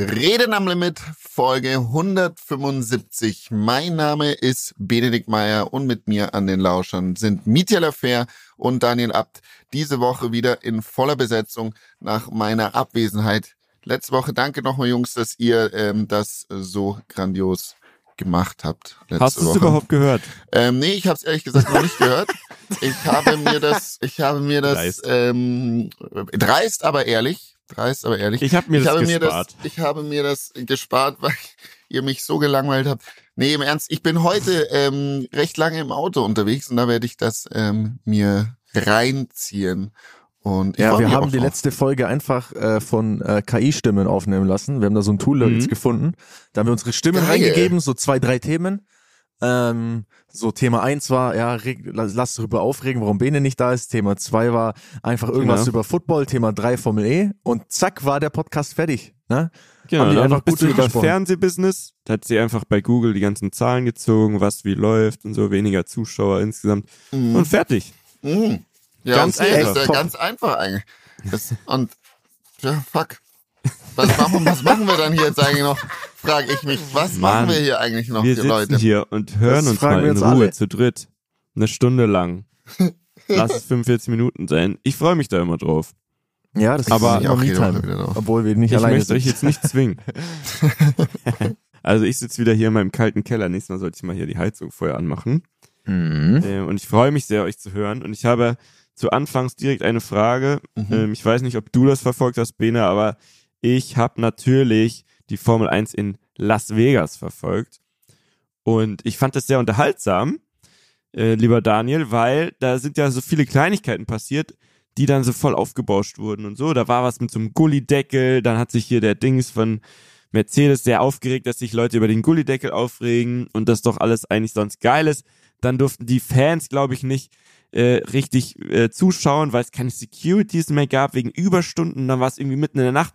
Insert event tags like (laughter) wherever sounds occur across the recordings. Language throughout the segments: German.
Reden am Limit, Folge 175. Mein Name ist Benedikt Meyer und mit mir an den Lauschern sind Mietja Lafer und Daniel Abt. Diese Woche wieder in voller Besetzung nach meiner Abwesenheit. Letzte Woche danke nochmal, Jungs, dass ihr ähm, das so grandios gemacht habt. Hast du es überhaupt gehört? Ähm, nee, ich habe es ehrlich gesagt noch nicht gehört. (laughs) Ich habe mir das, ich habe mir das dreist, ähm, dreist aber ehrlich dreist, aber ehrlich. Ich, hab mir ich das habe gespart. mir das, ich habe mir das gespart, (laughs) weil ihr mich so gelangweilt habt. Nee, im Ernst, ich bin heute ähm, recht lange im Auto unterwegs und da werde ich das ähm, mir reinziehen. Und ja, wir haben die drauf. letzte Folge einfach äh, von äh, KI-Stimmen aufnehmen lassen. Wir haben da so ein Tool mhm. jetzt gefunden. Da haben wir unsere Stimmen Geil. reingegeben, so zwei, drei Themen. Ähm, so Thema eins war, ja, reg, lass darüber aufregen, warum Bene nicht da ist. Thema zwei war einfach irgendwas genau. über Football. Thema drei Formel E. Und zack, war der Podcast fertig. Ne? Genau, Haben die einfach gut über Fernsehbusiness. Da hat sie einfach bei Google die ganzen Zahlen gezogen, was wie läuft und so, weniger Zuschauer insgesamt. Mhm. Und fertig. Mhm. Ja, ganz einfach. Ist ja ganz einfach eigentlich. Das, und ja, fuck. Was machen, was machen wir dann hier jetzt eigentlich noch? Frage ich mich. Was Mann, machen wir hier eigentlich noch, wir sitzen Leute? hier und hören das uns mal in Ruhe alle. zu dritt. Eine Stunde lang. Lass es 45 Minuten sein. Ich freue mich da immer drauf. Ja, das aber ist auch wieder drauf. Obwohl wir nicht ich alleine Ich möchte euch jetzt nicht zwingen. (laughs) also ich sitze wieder hier in meinem kalten Keller. Nächstes Mal sollte ich mal hier die Heizung vorher anmachen. Mhm. Ähm, und ich freue mich sehr, euch zu hören. Und ich habe zu Anfangs direkt eine Frage. Mhm. Ähm, ich weiß nicht, ob du das verfolgt hast, Bene, aber ich habe natürlich die Formel 1 in Las Vegas verfolgt. Und ich fand das sehr unterhaltsam, äh, lieber Daniel, weil da sind ja so viele Kleinigkeiten passiert, die dann so voll aufgebauscht wurden und so. Da war was mit so einem Gullideckel, dann hat sich hier der Dings von Mercedes sehr aufgeregt, dass sich Leute über den Gullideckel aufregen und das doch alles eigentlich sonst geil ist. Dann durften die Fans, glaube ich, nicht äh, richtig äh, zuschauen, weil es keine Securities mehr gab wegen Überstunden. Dann war es irgendwie mitten in der Nacht.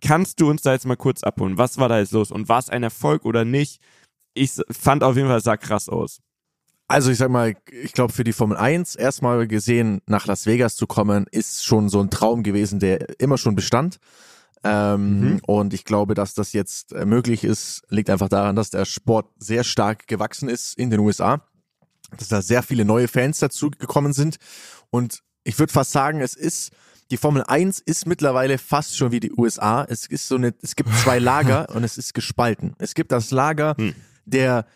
Kannst du uns da jetzt mal kurz abholen? Was war da jetzt los? Und war es ein Erfolg oder nicht? Ich fand auf jeden Fall, es sah krass aus. Also ich sag mal, ich glaube für die Formel 1 erstmal gesehen nach Las Vegas zu kommen, ist schon so ein Traum gewesen, der immer schon bestand. Ähm, mhm. Und ich glaube, dass das jetzt äh, möglich ist, liegt einfach daran, dass der Sport sehr stark gewachsen ist in den USA, dass da sehr viele neue Fans dazu gekommen sind. Und ich würde fast sagen, es ist die Formel 1 ist mittlerweile fast schon wie die USA. Es ist so eine, es gibt zwei Lager (laughs) und es ist gespalten. Es gibt das Lager hm. der,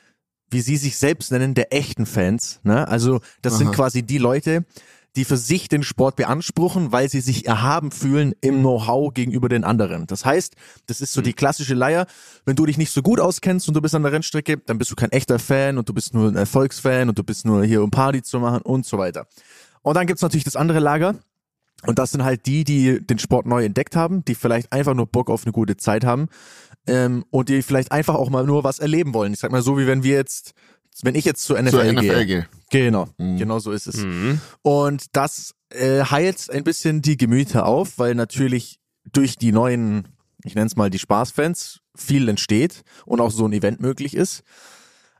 wie sie sich selbst nennen, der echten Fans. Ne? Also das Aha. sind quasi die Leute, die für sich den Sport beanspruchen, weil sie sich erhaben fühlen im Know-how gegenüber den anderen. Das heißt, das ist so hm. die klassische Leier. Wenn du dich nicht so gut auskennst und du bist an der Rennstrecke, dann bist du kein echter Fan und du bist nur ein Erfolgsfan und du bist nur hier, um Party zu machen und so weiter. Und dann gibt's natürlich das andere Lager, und das sind halt die, die den Sport neu entdeckt haben, die vielleicht einfach nur Bock auf eine gute Zeit haben ähm, und die vielleicht einfach auch mal nur was erleben wollen. Ich sag mal so, wie wenn wir jetzt, wenn ich jetzt zur NFL, zur NFL gehe. gehe. Genau, mhm. genau so ist es. Mhm. Und das äh, heilt ein bisschen die Gemüter auf, weil natürlich durch die neuen, ich nenne es mal die Spaßfans, viel entsteht und auch so ein Event möglich ist.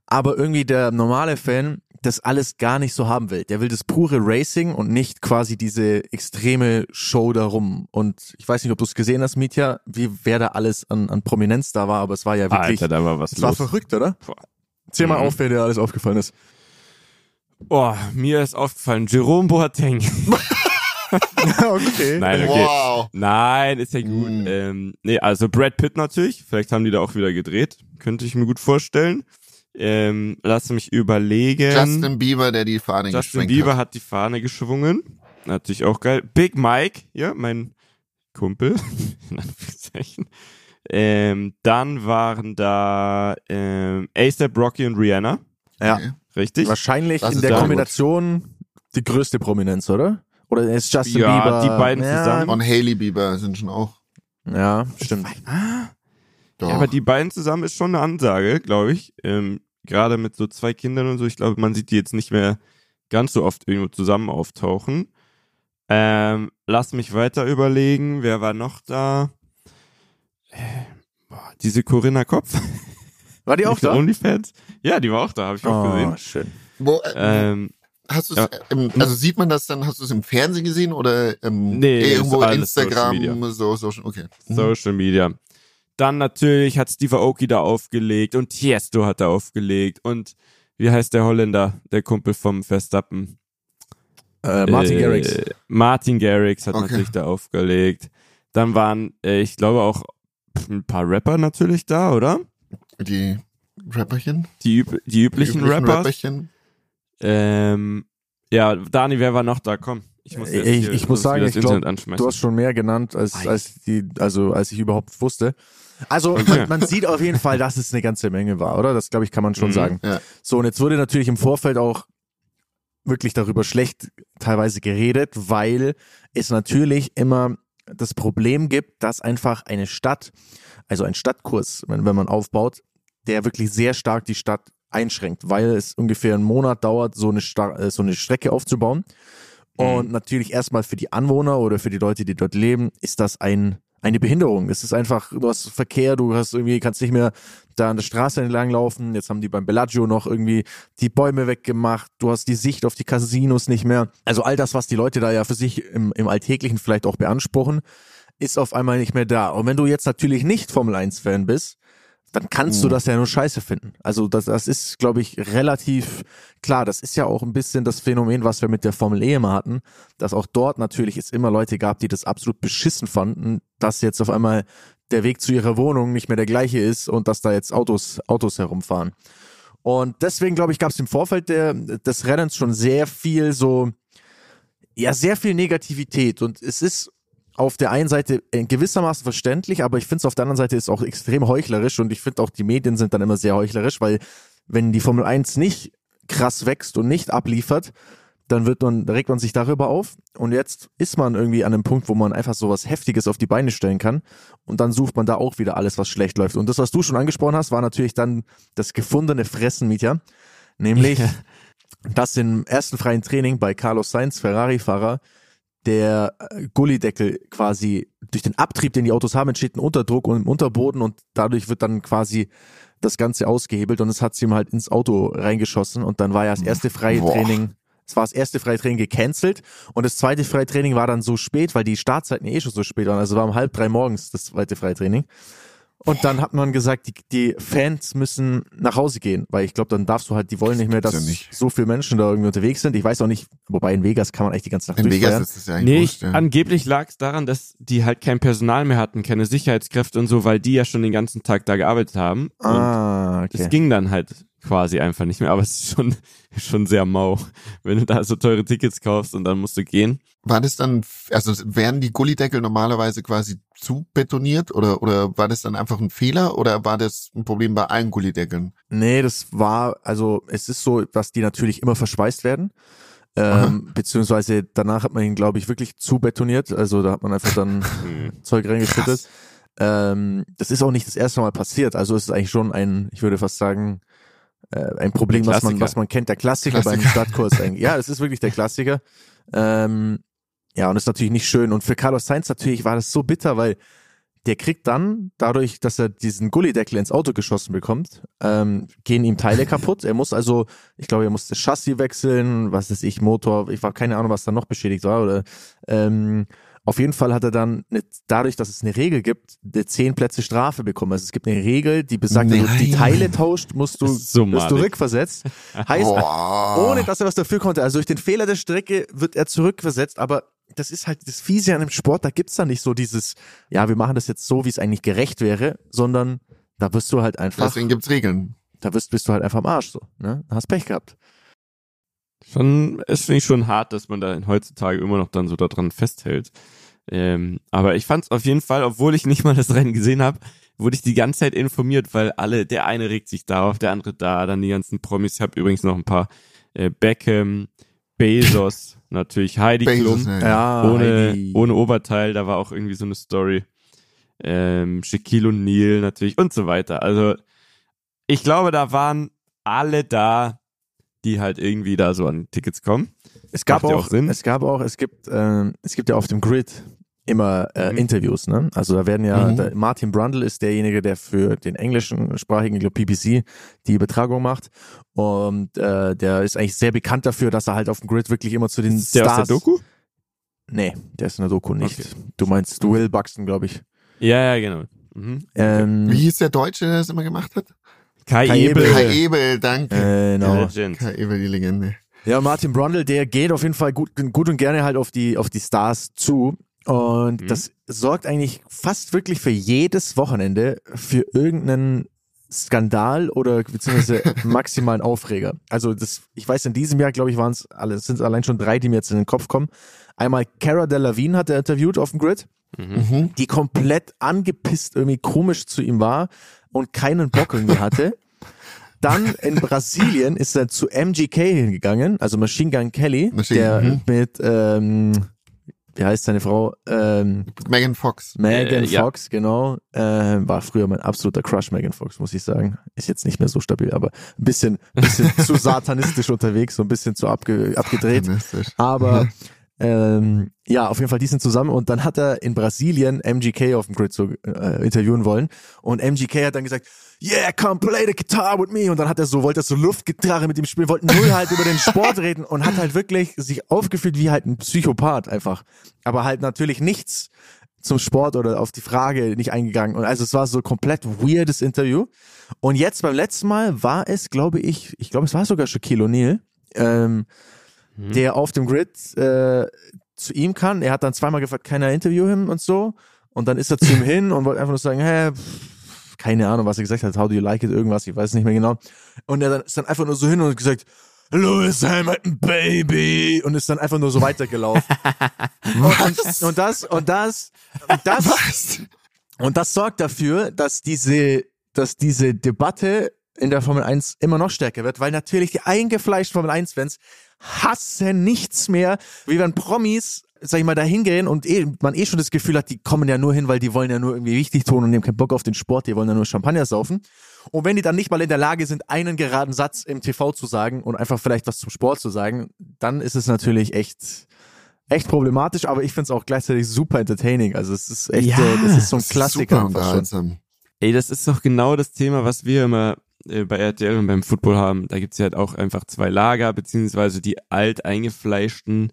Aber irgendwie der normale Fan das alles gar nicht so haben will. Der will das pure Racing und nicht quasi diese extreme Show darum. Und ich weiß nicht, ob du es gesehen hast, Mietja, wie wer da alles an, an Prominenz da war, aber es war ja wirklich. Alter, da war was es los. war verrückt, oder? Zähl mal mhm. auf, wer dir alles aufgefallen ist. Boah, mir ist aufgefallen, Jerome Boateng. (laughs) (laughs) okay. Nein, okay. Wow. Nein, ist ja gut. Mm. Ähm, nee, also Brad Pitt natürlich. Vielleicht haben die da auch wieder gedreht. Könnte ich mir gut vorstellen. Ähm, lass mich überlegen. Justin Bieber, der die Fahne Justin geschwenkt Bieber hat. hat die Fahne geschwungen. Natürlich auch geil. Big Mike, ja, mein Kumpel. (laughs) In Anführungszeichen. Ähm, dann waren da ähm, ASAP Rocky und Rihanna. Ja. Richtig? Wahrscheinlich das in der Kombination gut. die größte Prominenz, oder? Oder ist Justin ja, Bieber? die beiden ja. zusammen. Und Haley Bieber sind schon auch. Ja, stimmt. Ah, doch. Ja, aber die beiden zusammen ist schon eine Ansage, glaube ich. Ähm, Gerade mit so zwei Kindern und so. Ich glaube, man sieht die jetzt nicht mehr ganz so oft irgendwo zusammen auftauchen. Ähm, lass mich weiter überlegen. Wer war noch da? Äh, boah, diese Corinna Kopf. (laughs) War die auch da? OnlyFans? Ja, die war auch da, habe ich auch oh, gesehen. schön. Wo, äh, ähm, hast du es, ja. also sieht man das dann, hast du es im Fernsehen gesehen oder ähm, nee, irgendwo Instagram, so, so, okay. Social Media. Dann natürlich hat Steve Aoki da aufgelegt und Tiesto hat da aufgelegt und wie heißt der Holländer, der Kumpel vom Verstappen? Äh, Martin äh, Garrix. Martin Garrix hat okay. natürlich da aufgelegt. Dann waren, äh, ich glaube auch ein paar Rapper natürlich da, oder? Die Rapperchen? Die, üb die üblichen, die üblichen Rapperchen. Ähm, ja, Dani, wer war noch da? Komm. Ich muss, ich, hier, ich muss sagen, ich glaube, du hast schon mehr genannt, als, als, die, also, als ich überhaupt wusste. Also man, man, sieht auf jeden Fall, dass es eine ganze Menge war, oder? Das glaube ich, kann man schon mhm, sagen. Ja. So, und jetzt wurde natürlich im Vorfeld auch wirklich darüber schlecht teilweise geredet, weil es natürlich immer das Problem gibt, dass einfach eine Stadt, also ein Stadtkurs, wenn, wenn man aufbaut, der wirklich sehr stark die Stadt einschränkt, weil es ungefähr einen Monat dauert, so eine, Star äh, so eine Strecke aufzubauen. Und mhm. natürlich erstmal für die Anwohner oder für die Leute, die dort leben, ist das ein eine Behinderung. Es ist einfach, du hast Verkehr, du hast irgendwie, kannst nicht mehr da an der Straße entlang laufen. Jetzt haben die beim Bellagio noch irgendwie die Bäume weggemacht. Du hast die Sicht auf die Casinos nicht mehr. Also all das, was die Leute da ja für sich im, im Alltäglichen vielleicht auch beanspruchen, ist auf einmal nicht mehr da. Und wenn du jetzt natürlich nicht Formel 1 Fan bist, dann kannst mhm. du das ja nur scheiße finden. Also das, das ist, glaube ich, relativ klar. Das ist ja auch ein bisschen das Phänomen, was wir mit der Formel E immer hatten, dass auch dort natürlich es immer Leute gab, die das absolut beschissen fanden, dass jetzt auf einmal der Weg zu ihrer Wohnung nicht mehr der gleiche ist und dass da jetzt Autos, Autos herumfahren. Und deswegen, glaube ich, gab es im Vorfeld der, des Rennens schon sehr viel so, ja, sehr viel Negativität. Und es ist auf der einen Seite in gewissermaßen verständlich, aber ich finde es auf der anderen Seite ist auch extrem heuchlerisch und ich finde auch die Medien sind dann immer sehr heuchlerisch, weil wenn die Formel 1 nicht krass wächst und nicht abliefert, dann wird man, regt man sich darüber auf. Und jetzt ist man irgendwie an einem Punkt, wo man einfach so was Heftiges auf die Beine stellen kann. Und dann sucht man da auch wieder alles, was schlecht läuft. Und das, was du schon angesprochen hast, war natürlich dann das gefundene Fressen, Mietja, nämlich, dass im ersten freien Training bei Carlos Sainz, Ferrari-Fahrer, der äh, Gullideckel quasi durch den Abtrieb, den die Autos haben, entsteht ein Unterdruck und im Unterboden und dadurch wird dann quasi das Ganze ausgehebelt und es hat sie ihm halt ins Auto reingeschossen und dann war ja das erste freie Boah. Training, es war das erste freie Training gecancelt und das zweite freie Training war dann so spät, weil die Startzeiten eh schon so spät waren, also war um halb drei morgens das zweite freie Training. Und dann hat man gesagt, die, die Fans müssen nach Hause gehen, weil ich glaube, dann darfst du halt, die wollen nicht mehr, dass ja nicht. so viele Menschen da irgendwie unterwegs sind. Ich weiß auch nicht, wobei in Vegas kann man echt die ganze Nacht In Vegas ist es ja eigentlich Nee, wurscht, ja. angeblich lag es daran, dass die halt kein Personal mehr hatten, keine Sicherheitskräfte und so, weil die ja schon den ganzen Tag da gearbeitet haben. Ah, okay. Es ging dann halt quasi einfach nicht mehr, aber es ist schon, (laughs) schon sehr mau, wenn du da so teure Tickets kaufst und dann musst du gehen. War das dann, also werden die Gullideckel normalerweise quasi zu betoniert oder, oder war das dann einfach ein Fehler oder war das ein Problem bei allen Gullideckeln? Nee, das war, also es ist so, dass die natürlich immer verschweißt werden. Ähm, beziehungsweise danach hat man ihn, glaube ich, wirklich zu betoniert. Also da hat man einfach dann (laughs) Zeug reingeschüttet. Ähm, das ist auch nicht das erste Mal passiert. Also es ist eigentlich schon ein, ich würde fast sagen, äh, ein Problem, was man, was man kennt, der Klassiker, Klassiker. beim Stadtkurs eigentlich. Ja, es ist wirklich der Klassiker. (laughs) Ähm, ja, und das ist natürlich nicht schön. Und für Carlos Sainz natürlich war das so bitter, weil der kriegt dann, dadurch, dass er diesen Gullideckel ins Auto geschossen bekommt, ähm, gehen ihm Teile kaputt. Er muss also, ich glaube, er muss das Chassis wechseln, was ist ich, Motor, ich war keine Ahnung, was da noch beschädigt war, oder ähm, auf jeden Fall hat er dann eine, dadurch, dass es eine Regel gibt, eine zehn Plätze Strafe bekommen. Also es gibt eine Regel, die besagt, Nein. wenn du die Teile tauscht, musst du, so bist du rückversetzt. heißt, Boah. ohne dass er was dafür konnte. Also durch den Fehler der Strecke wird er zurückversetzt, aber das ist halt das Fiese an dem Sport, da gibt's da nicht so dieses, ja, wir machen das jetzt so, wie es eigentlich gerecht wäre, sondern da wirst du halt einfach. Deswegen gibt's Regeln. Da bist, bist du halt einfach am Arsch so, ne? Hast Pech gehabt. Schon, es finde ich schon hart, dass man da heutzutage immer noch dann so daran festhält. Ähm, aber ich fand es auf jeden Fall, obwohl ich nicht mal das Rennen gesehen habe, wurde ich die ganze Zeit informiert, weil alle, der eine regt sich da auf, der andere da, dann die ganzen Promis. Ich habe übrigens noch ein paar äh, Beckham, Bezos, natürlich Heidi Bezos, Klum, ja, ohne, Heidi. ohne Oberteil, da war auch irgendwie so eine Story. Ähm, Shaquille O'Neal natürlich und so weiter. Also ich glaube, da waren alle da, die halt irgendwie da so an Tickets kommen. Es gab auch, auch Sinn. es gab auch, es gibt, äh, es gibt ja auf dem Grid immer äh, mhm. Interviews, ne? Also da werden ja, mhm. der, Martin Brundle ist derjenige, der für den englischen sprachigen, ich glaube BBC, die Übertragung macht. Und äh, der ist eigentlich sehr bekannt dafür, dass er halt auf dem Grid wirklich immer zu den ist Stars. Der aus der Doku? Nee, der ist in der Doku nicht. Okay. Du meinst Will Buxton, glaube ich. Ja, ja, genau. Mhm. Ähm, Wie hieß der Deutsche, der das immer gemacht hat? Kai, Kai Ebel. Kai Ebel, danke. Äh, genau. Kai Ebel, die Legende. Ja, Martin Brundle, der geht auf jeden Fall gut, gut und gerne halt auf die, auf die Stars zu. Und mhm. das sorgt eigentlich fast wirklich für jedes Wochenende für irgendeinen Skandal oder beziehungsweise (laughs) maximalen Aufreger. Also das, ich weiß, in diesem Jahr, glaube ich, waren es alle, sind es allein schon drei, die mir jetzt in den Kopf kommen. Einmal Cara Delevingne hat er interviewt auf dem Grid, mhm. die komplett angepisst irgendwie komisch zu ihm war und keinen Bock irgendwie hatte. (laughs) Dann in Brasilien ist er zu MGK hingegangen, also Machine Gun Kelly, Machine, der mhm. mit ähm, wie heißt seine Frau? Ähm, Megan Fox. Megan äh, Fox, ja. genau. Äh, war früher mein absoluter Crush, Megan Fox, muss ich sagen. Ist jetzt nicht mehr so stabil, aber ein bisschen, bisschen (laughs) zu satanistisch unterwegs, so ein bisschen zu abge, abgedreht. Aber (laughs) ähm, ja, auf jeden Fall, die sind zusammen und dann hat er in Brasilien MGK auf dem Grid so äh, interviewen wollen und MGK hat dann gesagt, yeah, come play the guitar with me. Und dann hat er so, wollte er so Luftgitarre mit ihm spielen, wollten null halt über den Sport (laughs) reden und hat halt wirklich sich aufgeführt wie halt ein Psychopath einfach, aber halt natürlich nichts zum Sport oder auf die Frage nicht eingegangen. Und also es war so komplett weirdes Interview. Und jetzt beim letzten Mal war es, glaube ich, ich glaube es war sogar Shaquille O'Neal, ähm, mhm. der auf dem Grid äh, zu ihm kann. Er hat dann zweimal gefragt, kann er interview him und so. Und dann ist er zu ihm (laughs) hin und wollte einfach nur sagen, hä, pff, keine Ahnung, was er gesagt hat, how do you like it, irgendwas, ich weiß nicht mehr genau. Und er ist dann einfach nur so hin und hat gesagt, Lewis Hamilton, Baby, und ist dann einfach nur so weitergelaufen. (laughs) und, und, das, und das, und das, Was? und das sorgt dafür, dass diese, dass diese Debatte in der Formel 1 immer noch stärker wird, weil natürlich die eingefleischten Formel 1-Fans hassen nichts mehr, wie wenn Promis, sag ich mal, da hingehen und eh, man eh schon das Gefühl hat, die kommen ja nur hin, weil die wollen ja nur irgendwie wichtig tun und nehmen keinen Bock auf den Sport, die wollen ja nur Champagner saufen. Und wenn die dann nicht mal in der Lage sind, einen geraden Satz im TV zu sagen und einfach vielleicht was zum Sport zu sagen, dann ist es natürlich echt, echt problematisch, aber ich finde es auch gleichzeitig super entertaining. Also es ist echt ja, so, das ist so ein Klassiker. Ey, das ist doch genau das Thema, was wir immer äh, bei RTL und beim Football haben, da gibt's ja halt auch einfach zwei Lager, beziehungsweise die alt eingefleischten,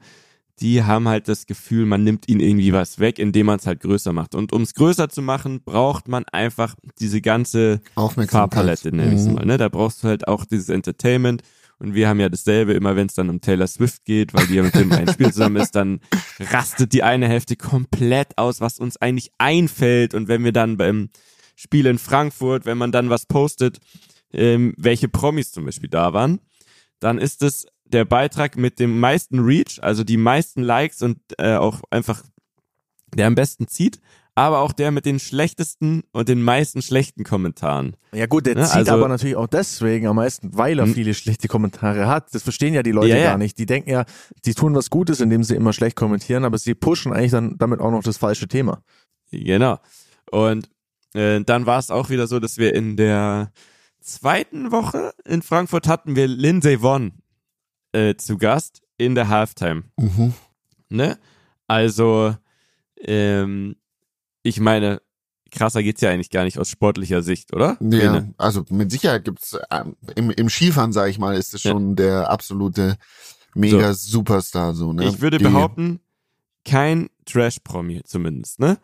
die haben halt das Gefühl, man nimmt ihnen irgendwie was weg, indem man es halt größer macht. Und um es größer zu machen, braucht man einfach diese ganze Farbpalette, nenne ich mhm. mal. Ne? Da brauchst du halt auch dieses Entertainment. Und wir haben ja dasselbe immer, wenn es dann um Taylor Swift geht, weil die ja mit dem ein Spiel zusammen ist, dann rastet die eine Hälfte komplett aus, was uns eigentlich einfällt. Und wenn wir dann beim Spiel in Frankfurt, wenn man dann was postet, ähm, welche Promis zum Beispiel da waren, dann ist es der Beitrag mit dem meisten Reach, also die meisten Likes und äh, auch einfach der am besten zieht, aber auch der mit den schlechtesten und den meisten schlechten Kommentaren. Ja gut, der ne? zieht also, aber natürlich auch deswegen am meisten, weil er hm. viele schlechte Kommentare hat. Das verstehen ja die Leute ja. gar nicht. Die denken ja, die tun was Gutes, indem sie immer schlecht kommentieren, aber sie pushen eigentlich dann damit auch noch das falsche Thema. Genau. Und äh, dann war es auch wieder so, dass wir in der zweiten Woche in Frankfurt hatten wir Lindsay Vonn äh, zu Gast in der Halftime. Mhm. Ne? Also, ähm, ich meine, krasser geht's ja eigentlich gar nicht aus sportlicher Sicht, oder? Ja, Bene? also mit Sicherheit gibt's äh, im, im Skifahren, sage ich mal, ist es schon ja. der absolute mega so. Superstar so, ne? Ich würde Die, behaupten, kein Trash-Promi zumindest, ne?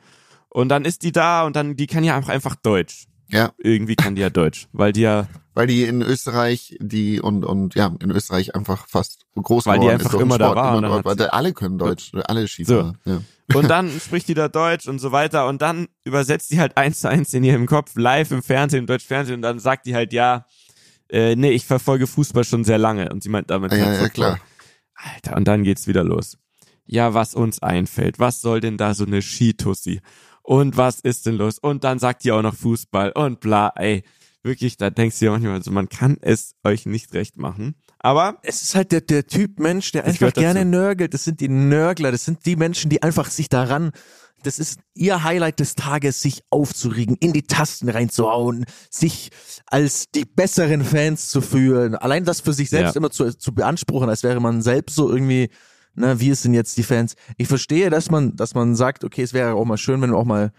Und dann ist die da und dann, die kann ja auch einfach Deutsch. Ja. Irgendwie kann die ja Deutsch, weil die ja weil die in Österreich die und und ja in Österreich einfach fast groß weil die einfach ist, immer Sport, da war immer dort, weil alle können Deutsch ja. alle Skifahrer so. ja. und dann spricht die da Deutsch und so weiter und dann übersetzt die halt eins zu eins in ihrem Kopf live im Fernsehen im Deutsch Fernsehen und dann sagt die halt ja äh, nee ich verfolge Fußball schon sehr lange und sie meint damit ja, halt ja klar Alter und dann geht's wieder los ja was uns einfällt was soll denn da so eine Skitussi und was ist denn los? Und dann sagt ihr auch noch Fußball und bla, ey. Wirklich, da denkst du ja manchmal so, man kann es euch nicht recht machen. Aber es ist halt der, der Typ Mensch, der einfach gerne dazu. nörgelt. Das sind die Nörgler, das sind die Menschen, die einfach sich daran das ist ihr Highlight des Tages, sich aufzuregen, in die Tasten reinzuhauen, sich als die besseren Fans zu fühlen. Allein das für sich selbst ja. immer zu, zu beanspruchen, als wäre man selbst so irgendwie ne, wir sind jetzt die Fans. Ich verstehe, dass man, dass man sagt, okay, es wäre auch mal schön, wenn auch mal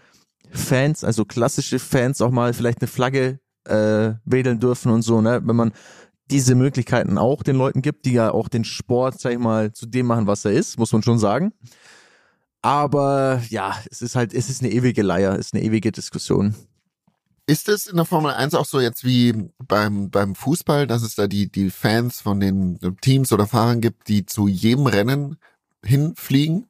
Fans, also klassische Fans auch mal vielleicht eine Flagge äh, wedeln dürfen und so, ne? Wenn man diese Möglichkeiten auch den Leuten gibt, die ja auch den Sport, sag ich mal, zu dem machen, was er ist, muss man schon sagen. Aber ja, es ist halt, es ist eine ewige Leier, es ist eine ewige Diskussion. Ist es in der Formel 1 auch so jetzt wie beim, beim Fußball, dass es da die, die Fans von den Teams oder Fahrern gibt, die zu jedem Rennen hinfliegen,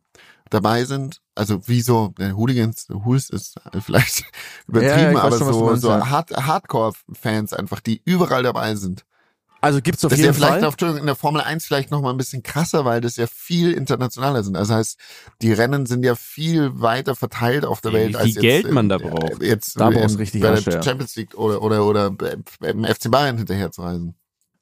dabei sind? Also wie so, äh, Hooligans, Hools ist vielleicht (laughs) übertrieben, ja, aber schon, so, so Hard, Hardcore-Fans einfach, die überall dabei sind. Also gibt's auf das jeden ist ja vielleicht Fall. Auf, in der Formel 1 vielleicht noch mal ein bisschen krasser, weil das ja viel internationaler sind. Das heißt, die Rennen sind ja viel weiter verteilt auf der Welt Wie als viel Geld jetzt, man da braucht. Jetzt da brauchst richtig bei der Champions League oder oder oder im FC Bayern hinterher zu reisen.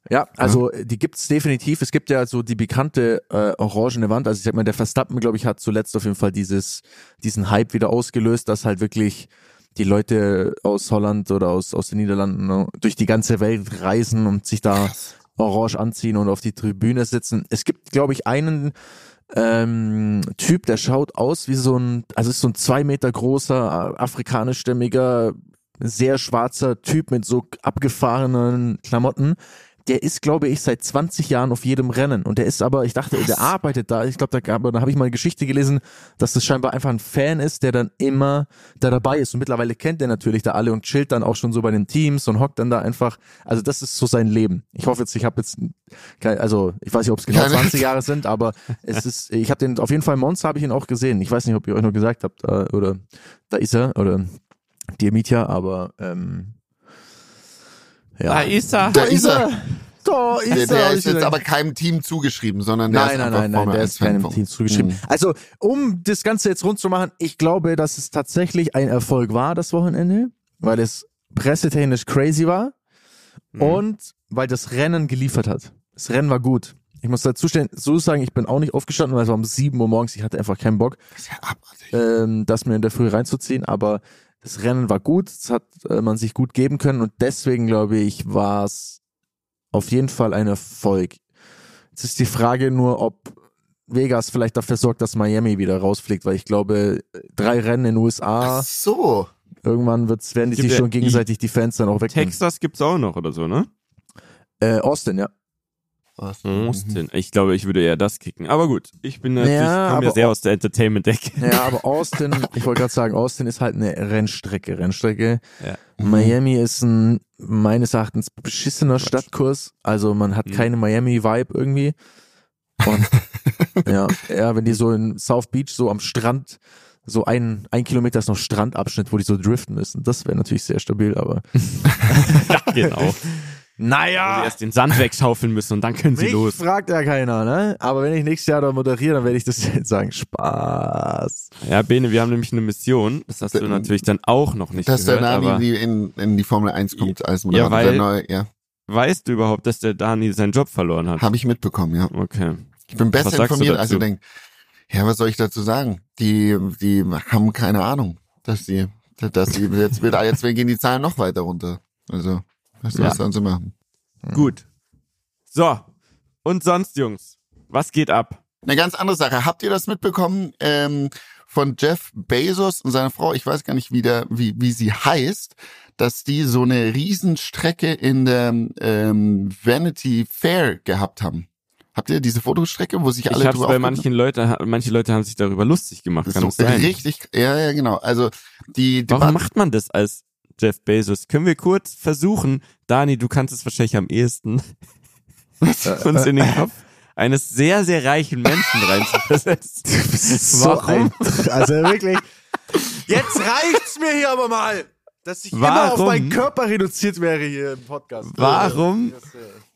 Ja, also ja. die gibt's definitiv. Es gibt ja so die bekannte äh, orangene Wand. Also ich sag mal, der Verstappen, glaube ich, hat zuletzt auf jeden Fall dieses diesen Hype wieder ausgelöst, dass halt wirklich die Leute aus Holland oder aus, aus den Niederlanden ne, durch die ganze Welt reisen und sich da orange anziehen und auf die Tribüne sitzen. Es gibt, glaube ich, einen ähm, Typ, der schaut aus wie so ein, also ist so ein zwei Meter großer, äh, afrikanischstämmiger, sehr schwarzer Typ mit so abgefahrenen Klamotten der ist, glaube ich, seit 20 Jahren auf jedem Rennen. Und der ist aber, ich dachte, Was? der arbeitet da. Ich glaube, da, gab, da habe ich mal eine Geschichte gelesen, dass das scheinbar einfach ein Fan ist, der dann immer da dabei ist. Und mittlerweile kennt er natürlich da alle und chillt dann auch schon so bei den Teams und hockt dann da einfach. Also das ist so sein Leben. Ich hoffe jetzt, ich habe jetzt, also ich weiß nicht, ob es genau 20 Jahre sind, aber es ist, ich habe den, auf jeden Fall Monster habe ich ihn auch gesehen. Ich weiß nicht, ob ihr euch noch gesagt habt, äh, oder da ist er, oder Mietja, aber ähm, ja. Da ist er. Da ist er. Da ist der, der ist jetzt aber keinem Team zugeschrieben, sondern der nein, ist nein, nein, nein, der ist keinem Team zugeschrieben. Mhm. Also, um das Ganze jetzt rund zu machen, ich glaube, dass es tatsächlich ein Erfolg war, das Wochenende, weil es pressetechnisch crazy war mhm. und weil das Rennen geliefert hat. Das Rennen war gut. Ich muss dazu stellen, so sagen, ich bin auch nicht aufgestanden, weil es war um sieben Uhr morgens, ich hatte einfach keinen Bock, das, ja ähm, das mir in der Früh reinzuziehen, aber das Rennen war gut, das hat äh, man sich gut geben können und deswegen glaube ich, war es auf jeden Fall ein Erfolg. Jetzt ist die Frage nur, ob Vegas vielleicht dafür sorgt, dass Miami wieder rausfliegt, weil ich glaube, drei Rennen in den USA. Ach so. Irgendwann wird's, werden die sich schon gegenseitig die Fans dann auch weg. Texas gibt's auch noch oder so, ne? Äh, Austin, ja. Austin. Austin. Ich glaube, ich würde eher das kicken. Aber gut, ich bin natürlich, ja, komme ja sehr aus der Entertainment-Decke. Ja, aber Austin, ich wollte gerade sagen, Austin ist halt eine Rennstrecke. Rennstrecke. Ja. Miami ist ein meines Erachtens beschissener Stadtkurs. Also man hat mhm. keine Miami-Vibe irgendwie. Und (laughs) ja, ja, wenn die so in South Beach so am Strand so ein, ein Kilometer ist noch Strandabschnitt, wo die so driften müssen. Das wäre natürlich sehr stabil, aber. (laughs) ja, genau. (laughs) Naja. Wo sie erst den Sand wegschaufeln müssen und dann können sie Mich los. fragt ja keiner, ne? Aber wenn ich nächstes Jahr da moderiere, dann werde ich das (laughs) jetzt sagen. Spaß. Ja, Bene, wir haben nämlich eine Mission. Das hast du natürlich dann auch noch nicht dass gehört. Dass der Nani in, in die Formel 1 kommt als Moderator. Ja, weil, neue, ja. Weißt du überhaupt, dass der Dani seinen Job verloren hat? Habe ich mitbekommen, ja. Okay. Ich bin besser informiert, als du denkst. Ja, was soll ich dazu sagen? Die, die haben keine Ahnung, dass sie, dass sie jetzt wieder, jetzt gehen die Zahlen noch weiter runter. Also. Was soll ja. das dann so machen? Gut. So. Und sonst, Jungs? Was geht ab? Eine ganz andere Sache. Habt ihr das mitbekommen ähm, von Jeff Bezos und seiner Frau? Ich weiß gar nicht, wie, der, wie, wie sie heißt, dass die so eine Riesenstrecke in der ähm, Vanity Fair gehabt haben. Habt ihr diese Fotostrecke, wo sich alle ich hab's bei manchen Leute, manche Leute haben sich darüber lustig gemacht. Kann so, sein. Richtig, ja, ja, genau. Also die, die Warum macht man das als Jeff Bezos. Können wir kurz versuchen, Dani, du kannst es wahrscheinlich am ehesten, (laughs) (laughs) uns in den Kopf eines sehr, sehr reichen Menschen reinzuversetzen. (laughs) so Warum? Ein, also wirklich. Jetzt reicht's mir hier aber mal, dass ich Warum? immer auf meinen Körper reduziert wäre hier im Podcast. Warum?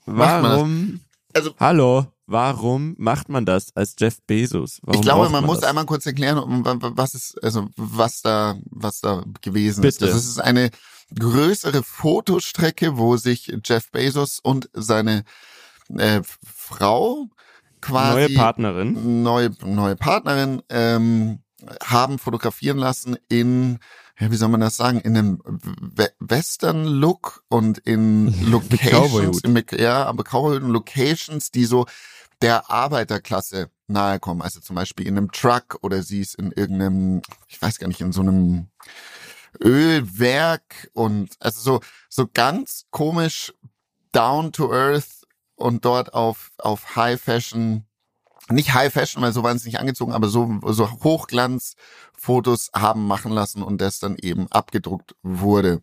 Warum? Also, Hallo, warum macht man das als Jeff Bezos? Warum ich glaube, man, man muss das? einmal kurz erklären, was ist, also was da, was da gewesen Bitte. ist. Das ist eine größere Fotostrecke, wo sich Jeff Bezos und seine äh, Frau quasi neue Partnerin, neue neue Partnerin ähm, haben fotografieren lassen in ja, wie soll man das sagen, in einem Western-Look und in (laughs) Locations, mit, ja, aber Cowboy Locations, die so der Arbeiterklasse nahe kommen. Also zum Beispiel in einem Truck oder sie ist in irgendeinem, ich weiß gar nicht, in so einem Ölwerk und also so, so ganz komisch down to earth und dort auf, auf High Fashion nicht High Fashion, weil so waren sie nicht angezogen, aber so, so Hochglanzfotos haben machen lassen und das dann eben abgedruckt wurde.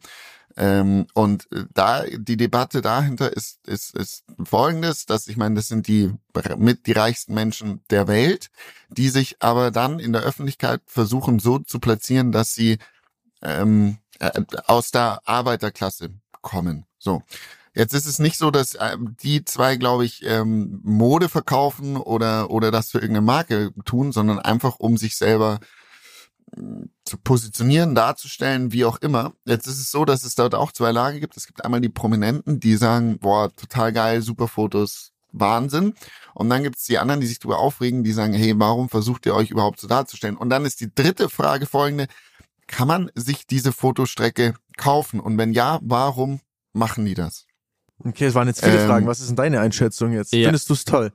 Ähm, und äh, da die Debatte dahinter ist, ist, ist folgendes, dass ich meine, das sind die mit die reichsten Menschen der Welt, die sich aber dann in der Öffentlichkeit versuchen so zu platzieren, dass sie ähm, äh, aus der Arbeiterklasse kommen. So. Jetzt ist es nicht so, dass ähm, die zwei, glaube ich, ähm, Mode verkaufen oder, oder das für irgendeine Marke tun, sondern einfach um sich selber zu positionieren, darzustellen, wie auch immer. Jetzt ist es so, dass es dort auch zwei Lager gibt. Es gibt einmal die Prominenten, die sagen, boah, total geil, super Fotos, Wahnsinn. Und dann gibt es die anderen, die sich darüber aufregen, die sagen, hey, warum versucht ihr euch überhaupt so darzustellen? Und dann ist die dritte Frage folgende, kann man sich diese Fotostrecke kaufen? Und wenn ja, warum machen die das? Okay, es waren jetzt viele ähm, Fragen. Was ist denn deine Einschätzung jetzt? Ja. Findest du es toll?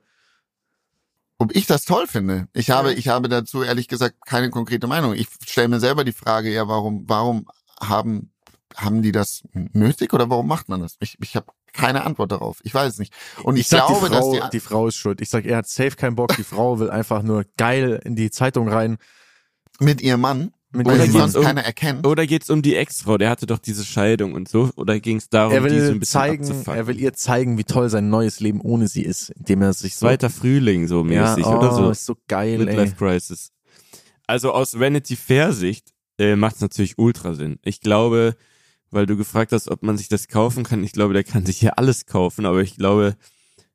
Ob ich das toll finde. Ich habe, ich habe dazu ehrlich gesagt keine konkrete Meinung. Ich stelle mir selber die Frage, ja, warum, warum haben, haben die das nötig oder warum macht man das? Ich, ich habe keine Antwort darauf. Ich weiß es nicht. Und ich, ich sag, glaube, die Frau, dass die, die Frau ist schuld. Ich sag, er hat safe keinen Bock. Die Frau will einfach nur geil in die Zeitung rein. Mit ihrem Mann? Mit oder sonst um, keiner erkennt. Oder geht's um die Ex-Frau? Der hatte doch diese Scheidung und so. Oder ging's darum, er will die so ein bisschen zeigen, Er will ihr zeigen, wie toll sein neues Leben ohne sie ist, indem er sich so zweiter Frühling so mäßig ja, oh, oder so. Ist so geil. Midlife Crisis. Also aus Vanity Fair Sicht äh, macht's natürlich ultra Sinn. Ich glaube, weil du gefragt hast, ob man sich das kaufen kann. Ich glaube, der kann sich hier alles kaufen, aber ich glaube,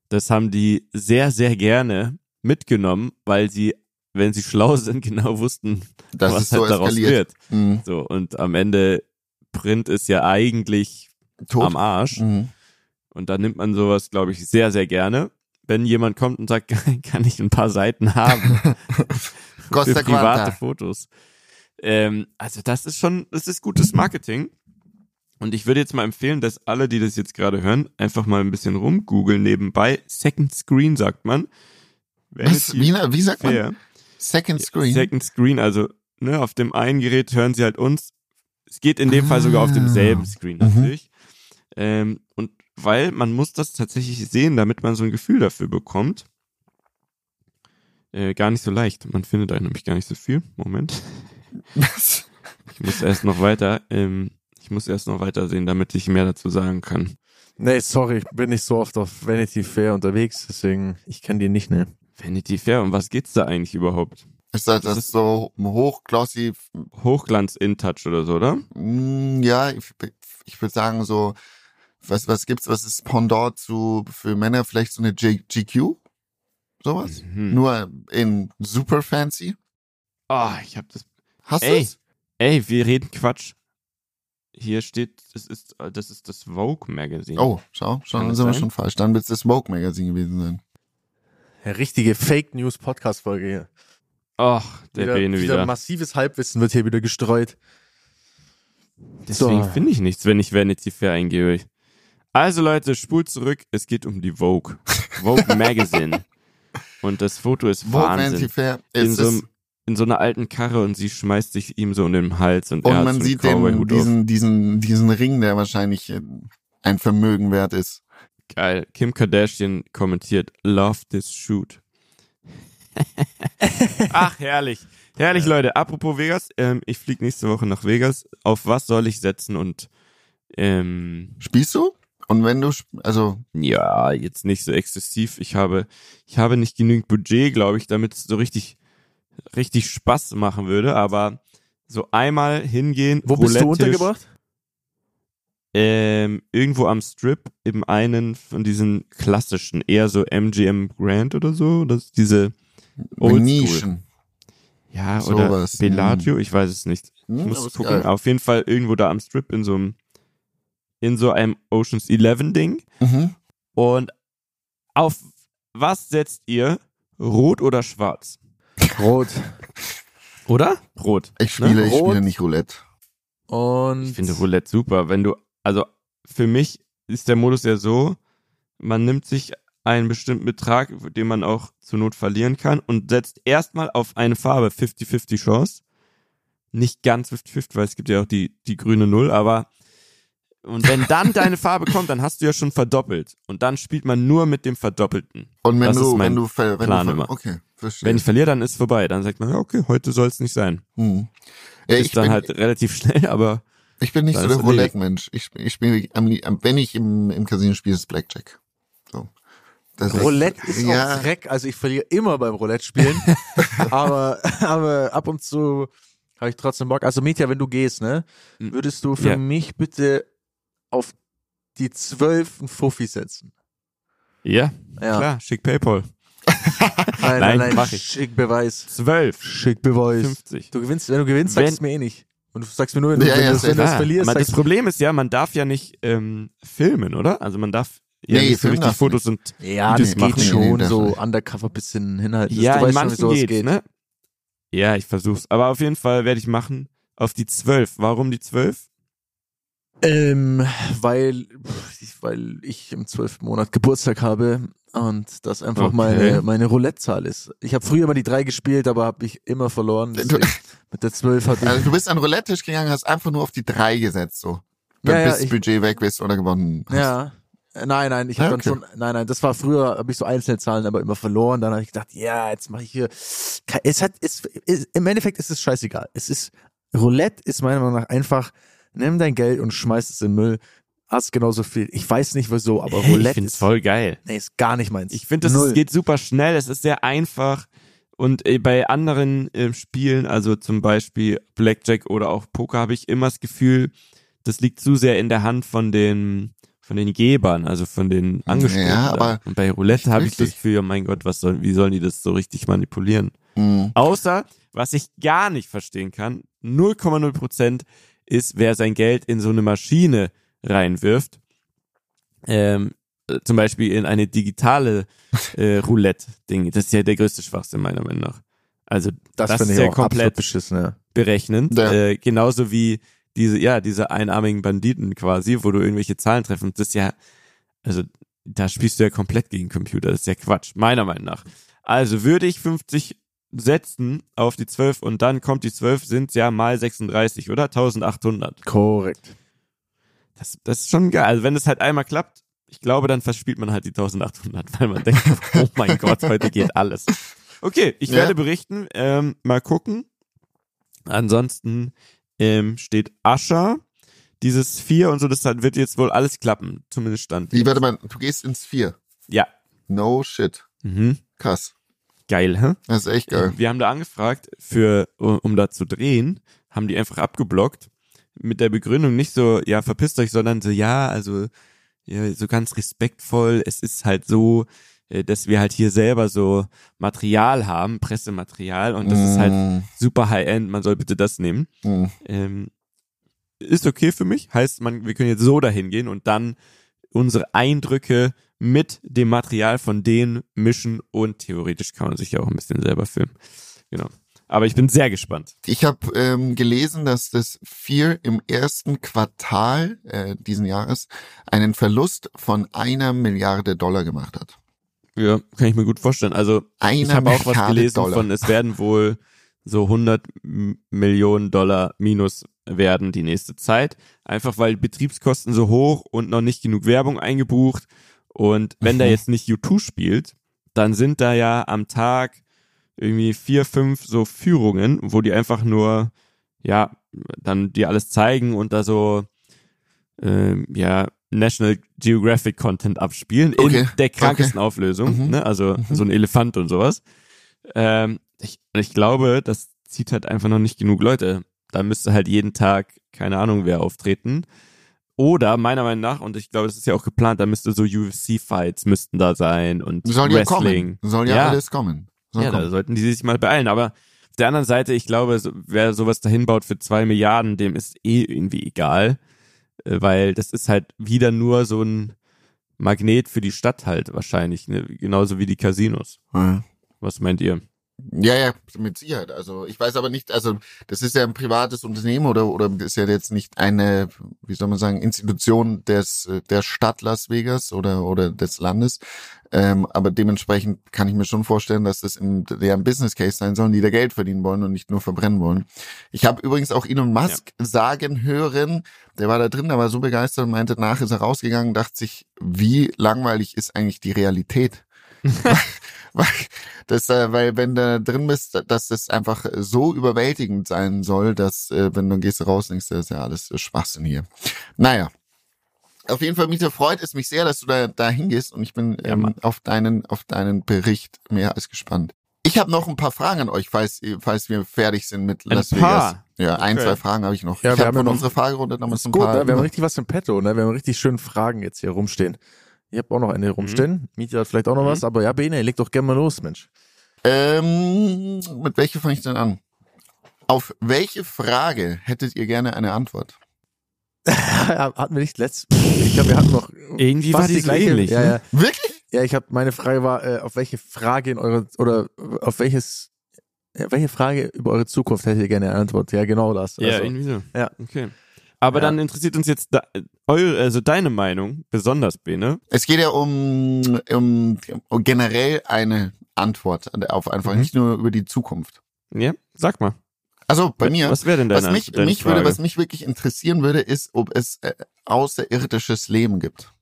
das haben die sehr, sehr gerne mitgenommen, weil sie wenn sie schlau sind, (laughs) genau wussten, das was halt so daraus wird. Mhm. So, und am Ende Print ist ja eigentlich Tot. am Arsch. Mhm. Und da nimmt man sowas, glaube ich, sehr, sehr gerne. Wenn jemand kommt und sagt, (laughs) kann ich ein paar Seiten haben (laughs) für private Quanta. Fotos. Ähm, also das ist schon, das ist gutes Marketing. Und ich würde jetzt mal empfehlen, dass alle, die das jetzt gerade hören, einfach mal ein bisschen rumgoogeln nebenbei. Second Screen sagt man. Was? Wie, wie sagt fair. man? Second Screen. Second Screen, also ne, auf dem einen Gerät hören sie halt uns. Es geht in dem ah. Fall sogar auf demselben Screen mhm. natürlich. Mhm. Ähm, und weil man muss das tatsächlich sehen, damit man so ein Gefühl dafür bekommt. Äh, gar nicht so leicht. Man findet da nämlich gar nicht so viel. Moment. Was? Ich muss erst noch weiter, ähm, ich muss erst noch weiter sehen, damit ich mehr dazu sagen kann. Nee, sorry, ich bin nicht so oft auf Vanity Fair unterwegs, deswegen, ich kenne die nicht, ne. Vanity Fair, um was geht's da eigentlich überhaupt? Ist das, das ist so hochglossy? Hochglanz in Touch oder so, oder? Mm, ja, ich, ich würde sagen so, was, was gibt's, was ist Pendant zu, für Männer vielleicht so eine G GQ? Sowas? Mhm. Nur in super fancy? Ah, oh, ich hab das. Hast du es? Ey, wir reden Quatsch. Hier steht, das ist, das ist das Vogue Magazine. Oh, schau, schon sind wir schon falsch. Dann wird es das Vogue Magazine gewesen sein richtige Fake News Podcast Folge hier. Ach, der wieder, Bene wieder. wieder. Massives Halbwissen wird hier wieder gestreut. Deswegen so. finde ich nichts, wenn ich Vanity Fair eingebe. Also Leute, spult zurück. Es geht um die Vogue. Vogue (laughs) Magazine. und das Foto ist Vogue Wahnsinn. Vanity Fair. In so, in so einer alten Karre und sie schmeißt sich ihm so um den Hals und, und er man so sieht den, diesen, diesen, diesen Ring, der wahrscheinlich ein Vermögen wert ist. Geil. Kim Kardashian kommentiert, love this shoot. (laughs) Ach, herrlich. Herrlich, Leute. Apropos Vegas, ähm, ich fliege nächste Woche nach Vegas. Auf was soll ich setzen und ähm, Spielst du? Und wenn du, also. Ja, jetzt nicht so exzessiv. Ich habe, ich habe nicht genügend Budget, glaube ich, damit es so richtig, richtig Spaß machen würde, aber so einmal hingehen. Wo bist du untergebracht? Ähm, irgendwo am Strip im einen von diesen klassischen, eher so MGM Grand oder so, das diese Old Nischen. Ja, so oder was. Bellagio, hm. ich weiß es nicht. Ich hm, muss gucken. Geil. Auf jeden Fall irgendwo da am Strip in so einem in so einem Oceans 11 Ding. Mhm. Und auf was setzt ihr? Rot oder schwarz? Rot. Oder? Rot. Ich spiele, ne? ich spiele nicht Roulette. Und ich finde Roulette super, wenn du also für mich ist der Modus ja so, man nimmt sich einen bestimmten Betrag, den man auch zur Not verlieren kann und setzt erstmal auf eine Farbe 50-50 Chance. Nicht ganz 50-50, weil es gibt ja auch die, die grüne Null, aber Und wenn dann deine (laughs) Farbe kommt, dann hast du ja schon verdoppelt. Und dann spielt man nur mit dem Verdoppelten. Und wenn Das du, wenn du, wenn Plan du, immer. okay, verstehe. Wenn ich verliere, dann ist vorbei. Dann sagt man, okay, heute soll es nicht sein. hm. ja, Ist dann bin, halt relativ schnell, aber ich bin nicht so der ist. Roulette-Mensch. Ich, ich spiele, wenn ich im, im Casino spiele, ist Blackjack. So. Das Roulette ist ja, auch Dreck, also ich verliere immer beim Roulette spielen, (laughs) aber, aber ab und zu habe ich trotzdem Bock. Also Mietja, wenn du gehst, ne, Hm. würdest du für Ja. mich bitte auf die zwölf einen Fuffi setzen? ja, Ja. klar, schick Paypal. (laughs) Nein, Nein, nein, nein, mach ich. schick Beweis. 12, Schick Beweis. 50. Du gewinnst, wenn du gewinnst, sagst Wenn- du es mir eh nicht. Und du sagst mir nur, wenn du, Ja, wenn ja, du, wenn Ah, verlierst, aber das Problem ist ja, man darf ja nicht ähm, filmen, oder? Also man darf ja Nee, nicht so filmen richtig Fotos und Ja, Videos das geht machen. Nee, schon, nee, so nicht. undercover bisschen hinhalten. ja, du in weißt manchen schon, geht's, geht. ne? Ja, ich versuch's. Aber auf jeden Fall werde ich machen auf die 12. Warum die 12? Ähm, weil, weil ich im zwölften Monat Geburtstag habe und das einfach Okay. meine, meine Roulette-Zahl ist. Ich habe früher mal die drei gespielt, aber habe ich immer verloren. Deswegen, (laughs) mit der zwölf hatte ich. also du bist an Roulette-Tisch gegangen, hast einfach nur auf die drei gesetzt, so. Dann Ja, ja, bis ich- Budget weg bist oder gewonnen hast. ja. Äh, Nein, nein, ich habe okay. dann schon, nein, nein, das war früher, habe ich so einzelne Zahlen aber immer verloren. Dann habe ich gedacht, ja, jetzt mache ich hier. Es hat, es, es, im Endeffekt ist es scheißegal. Es ist Roulette ist meiner Meinung nach einfach, nimm dein Geld und schmeiß es in den Müll. Hast genauso viel. Ich weiß nicht wieso, aber ich Roulette find's ist, voll geil. nee, ist gar nicht meins. Ich finde, Null. es geht super schnell, es ist sehr einfach. Und äh, bei anderen äh, Spielen, also zum Beispiel Blackjack oder auch Poker, habe ich immer das Gefühl, das liegt zu sehr in der Hand von den von den Gebern, also von den Angestellten. Ja, aber Und bei Roulette habe ich das. Gefühl, oh mein Gott, was soll, wie sollen die das so richtig manipulieren? Mhm. Außer, was ich gar nicht verstehen kann, 0,0 Prozent ist, wer sein Geld in so eine Maschine reinwirft. Ähm, äh, zum Beispiel in eine digitale äh, (laughs) Roulette-Ding. Das ist ja der größte Schwachsinn meiner Meinung nach. Also das, das finde ist ich ja auch komplett beschissen, ja. berechnend. Ja. Äh, genauso wie diese, ja, diese einarmigen Banditen quasi, wo du irgendwelche Zahlen treffen. Das ist ja, also da spielst du ja komplett gegen Computer. Das ist ja Quatsch, meiner Meinung nach. Also würde ich 50 setzen auf die 12 und dann kommt die 12, sind ja mal 36, oder? 1800. Korrekt. Das, das ist schon geil. Also wenn es halt einmal klappt, ich glaube, dann verspielt man halt die 1800, weil man denkt, (laughs) oh mein Gott, heute geht alles. Okay, ich Ja. werde berichten. Ähm, mal gucken. Ansonsten ähm, steht Ascher. Dieses vier und so, das wird jetzt wohl alles klappen. Zumindest stand. Wie, warte mal, du gehst ins Vier. Ja. No shit. Mhm. Krass. Geil, hä? Das ist echt geil. Wir haben da angefragt, für, um da zu drehen, haben die einfach abgeblockt. Mit der Begründung nicht so, ja, verpisst euch, sondern so, ja, also, ja, so ganz respektvoll. Es ist halt so, äh, dass wir halt hier selber so Material haben, Pressematerial, und das ist halt Mm, super High-End, man soll bitte das nehmen. mm. Ähm, ist okay für mich. Heißt, man, wir können jetzt so dahin gehen und dann unsere Eindrücke mit dem Material von denen mischen und theoretisch kann man sich ja auch ein bisschen selber filmen. Genau. Aber ich bin sehr gespannt. Ich habe ähm, gelesen, dass das Fear im ersten Quartal äh, diesen Jahres einen Verlust von einer Milliarde Dollar gemacht hat. Ja, kann ich mir gut vorstellen. Also Einer ich habe auch was gelesen Dollar. von, es werden wohl so 100 M- Millionen Dollar minus werden die nächste Zeit. Einfach weil Betriebskosten so hoch und noch nicht genug Werbung eingebucht. Und wenn da Mhm. jetzt nicht U2 spielt, dann sind da ja am Tag irgendwie vier, fünf so Führungen, wo die einfach nur, ja, dann dir alles zeigen und da so, ähm, ja, National Geographic Content abspielen Okay, in der krankesten Auflösung, Mhm. ne? Also Mhm. so ein Elefant und sowas. Ähm, ich, ich glaube, das zieht halt einfach noch nicht genug Leute. Da müsste halt jeden Tag, keine Ahnung, wer auftreten. Oder meiner Meinung nach, und ich glaube, das ist ja auch geplant, da müsste so UFC-Fights müssten da sein und Soll ja Wrestling. kommen. Soll ja, Ja. alles kommen. Soll Ja, da kommen. sollten die sich mal beeilen. Aber auf der anderen Seite, ich glaube, so, wer sowas dahin baut für zwei Milliarden, dem ist eh irgendwie egal. Äh, Weil das ist halt wieder nur so ein Magnet für die Stadt halt wahrscheinlich, ne? genauso wie die Casinos. Ja. Was meint ihr? Ja, ja, mit Sicherheit. Also ich weiß aber nicht, also das ist ja ein privates Unternehmen oder oder ist ja jetzt nicht eine, wie soll man sagen, Institution des der Stadt Las Vegas oder oder des Landes. Ähm, aber dementsprechend kann ich mir schon vorstellen, dass das in deren Business Case sein soll, die da Geld verdienen wollen und nicht nur verbrennen wollen. Ich habe übrigens auch Elon Musk ja. sagen hören, der war da drin, der war so begeistert und meinte, nach ist er rausgegangen, dachte sich, wie langweilig ist eigentlich die Realität? (laughs) das, äh, weil wenn du drin bist, dass das einfach so überwältigend sein soll, dass äh, wenn du gehst raus, denkst du, das ist ja alles Schwachsinn hier. Naja. Auf jeden Fall, Mieter, freut es mich sehr, dass du da, da hingehst und ich bin ähm, auf deinen auf deinen Bericht mehr als gespannt. Ich habe noch ein paar Fragen an euch, falls, falls wir fertig sind mit Las ein Vegas. Paar. Ja, okay. ein, zwei Fragen habe ich noch. Ja, ich wir hab haben noch unsere Fragerunde damals ein gut, paar. Ne? Wir haben richtig was im Petto, ne? Wir haben richtig schöne Fragen jetzt hier rumstehen. Ich habe auch noch eine rumstehen. Mhm. Mietje hat vielleicht auch noch mhm. was, aber ja, Bene, leg doch gerne mal los, Mensch. Ähm, mit welcher fange ich denn an? Auf welche Frage hättet ihr gerne eine Antwort? (laughs) hatten wir nicht letzt. Ich glaube, wir hatten noch. Irgendwie war die gleiche. Ähnlich, ja, ne? ja. Wirklich? Ja, ich habe meine Frage war, äh, auf welche Frage in eure oder auf welches welche Frage über eure Zukunft hättet ihr gerne eine Antwort? Ja, genau das. Ja, also, irgendwie so. Ja. Okay. Aber ja. dann interessiert uns jetzt da, eure, also deine Meinung, besonders, Bene. Es geht ja um, um, um generell eine Antwort auf einfach, mhm. nicht nur über die Zukunft. Ja, sag mal. Also bei mir, was wäre denn deine, was mich, deine mich würde, was mich wirklich interessieren würde, ist, ob es äh, außerirdisches Leben gibt.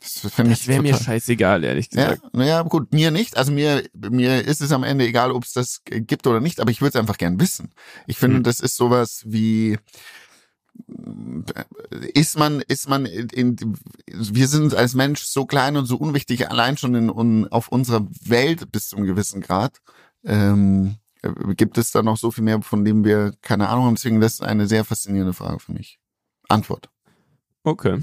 Das, das wäre mir scheißegal, ehrlich gesagt. Ja, naja, gut, mir nicht. Also mir, mir ist es am Ende egal, ob es das gibt oder nicht, aber ich würde es einfach gern wissen. Ich finde, hm. das ist sowas wie, ist man, ist man in, in, wir sind als Mensch so klein und so unwichtig, allein schon in, un, auf unserer Welt bis zu einem gewissen Grad. Ähm, gibt es da noch so viel mehr, von dem wir keine Ahnung haben. Deswegen, das ist eine sehr faszinierende Frage für mich. Antwort. Okay.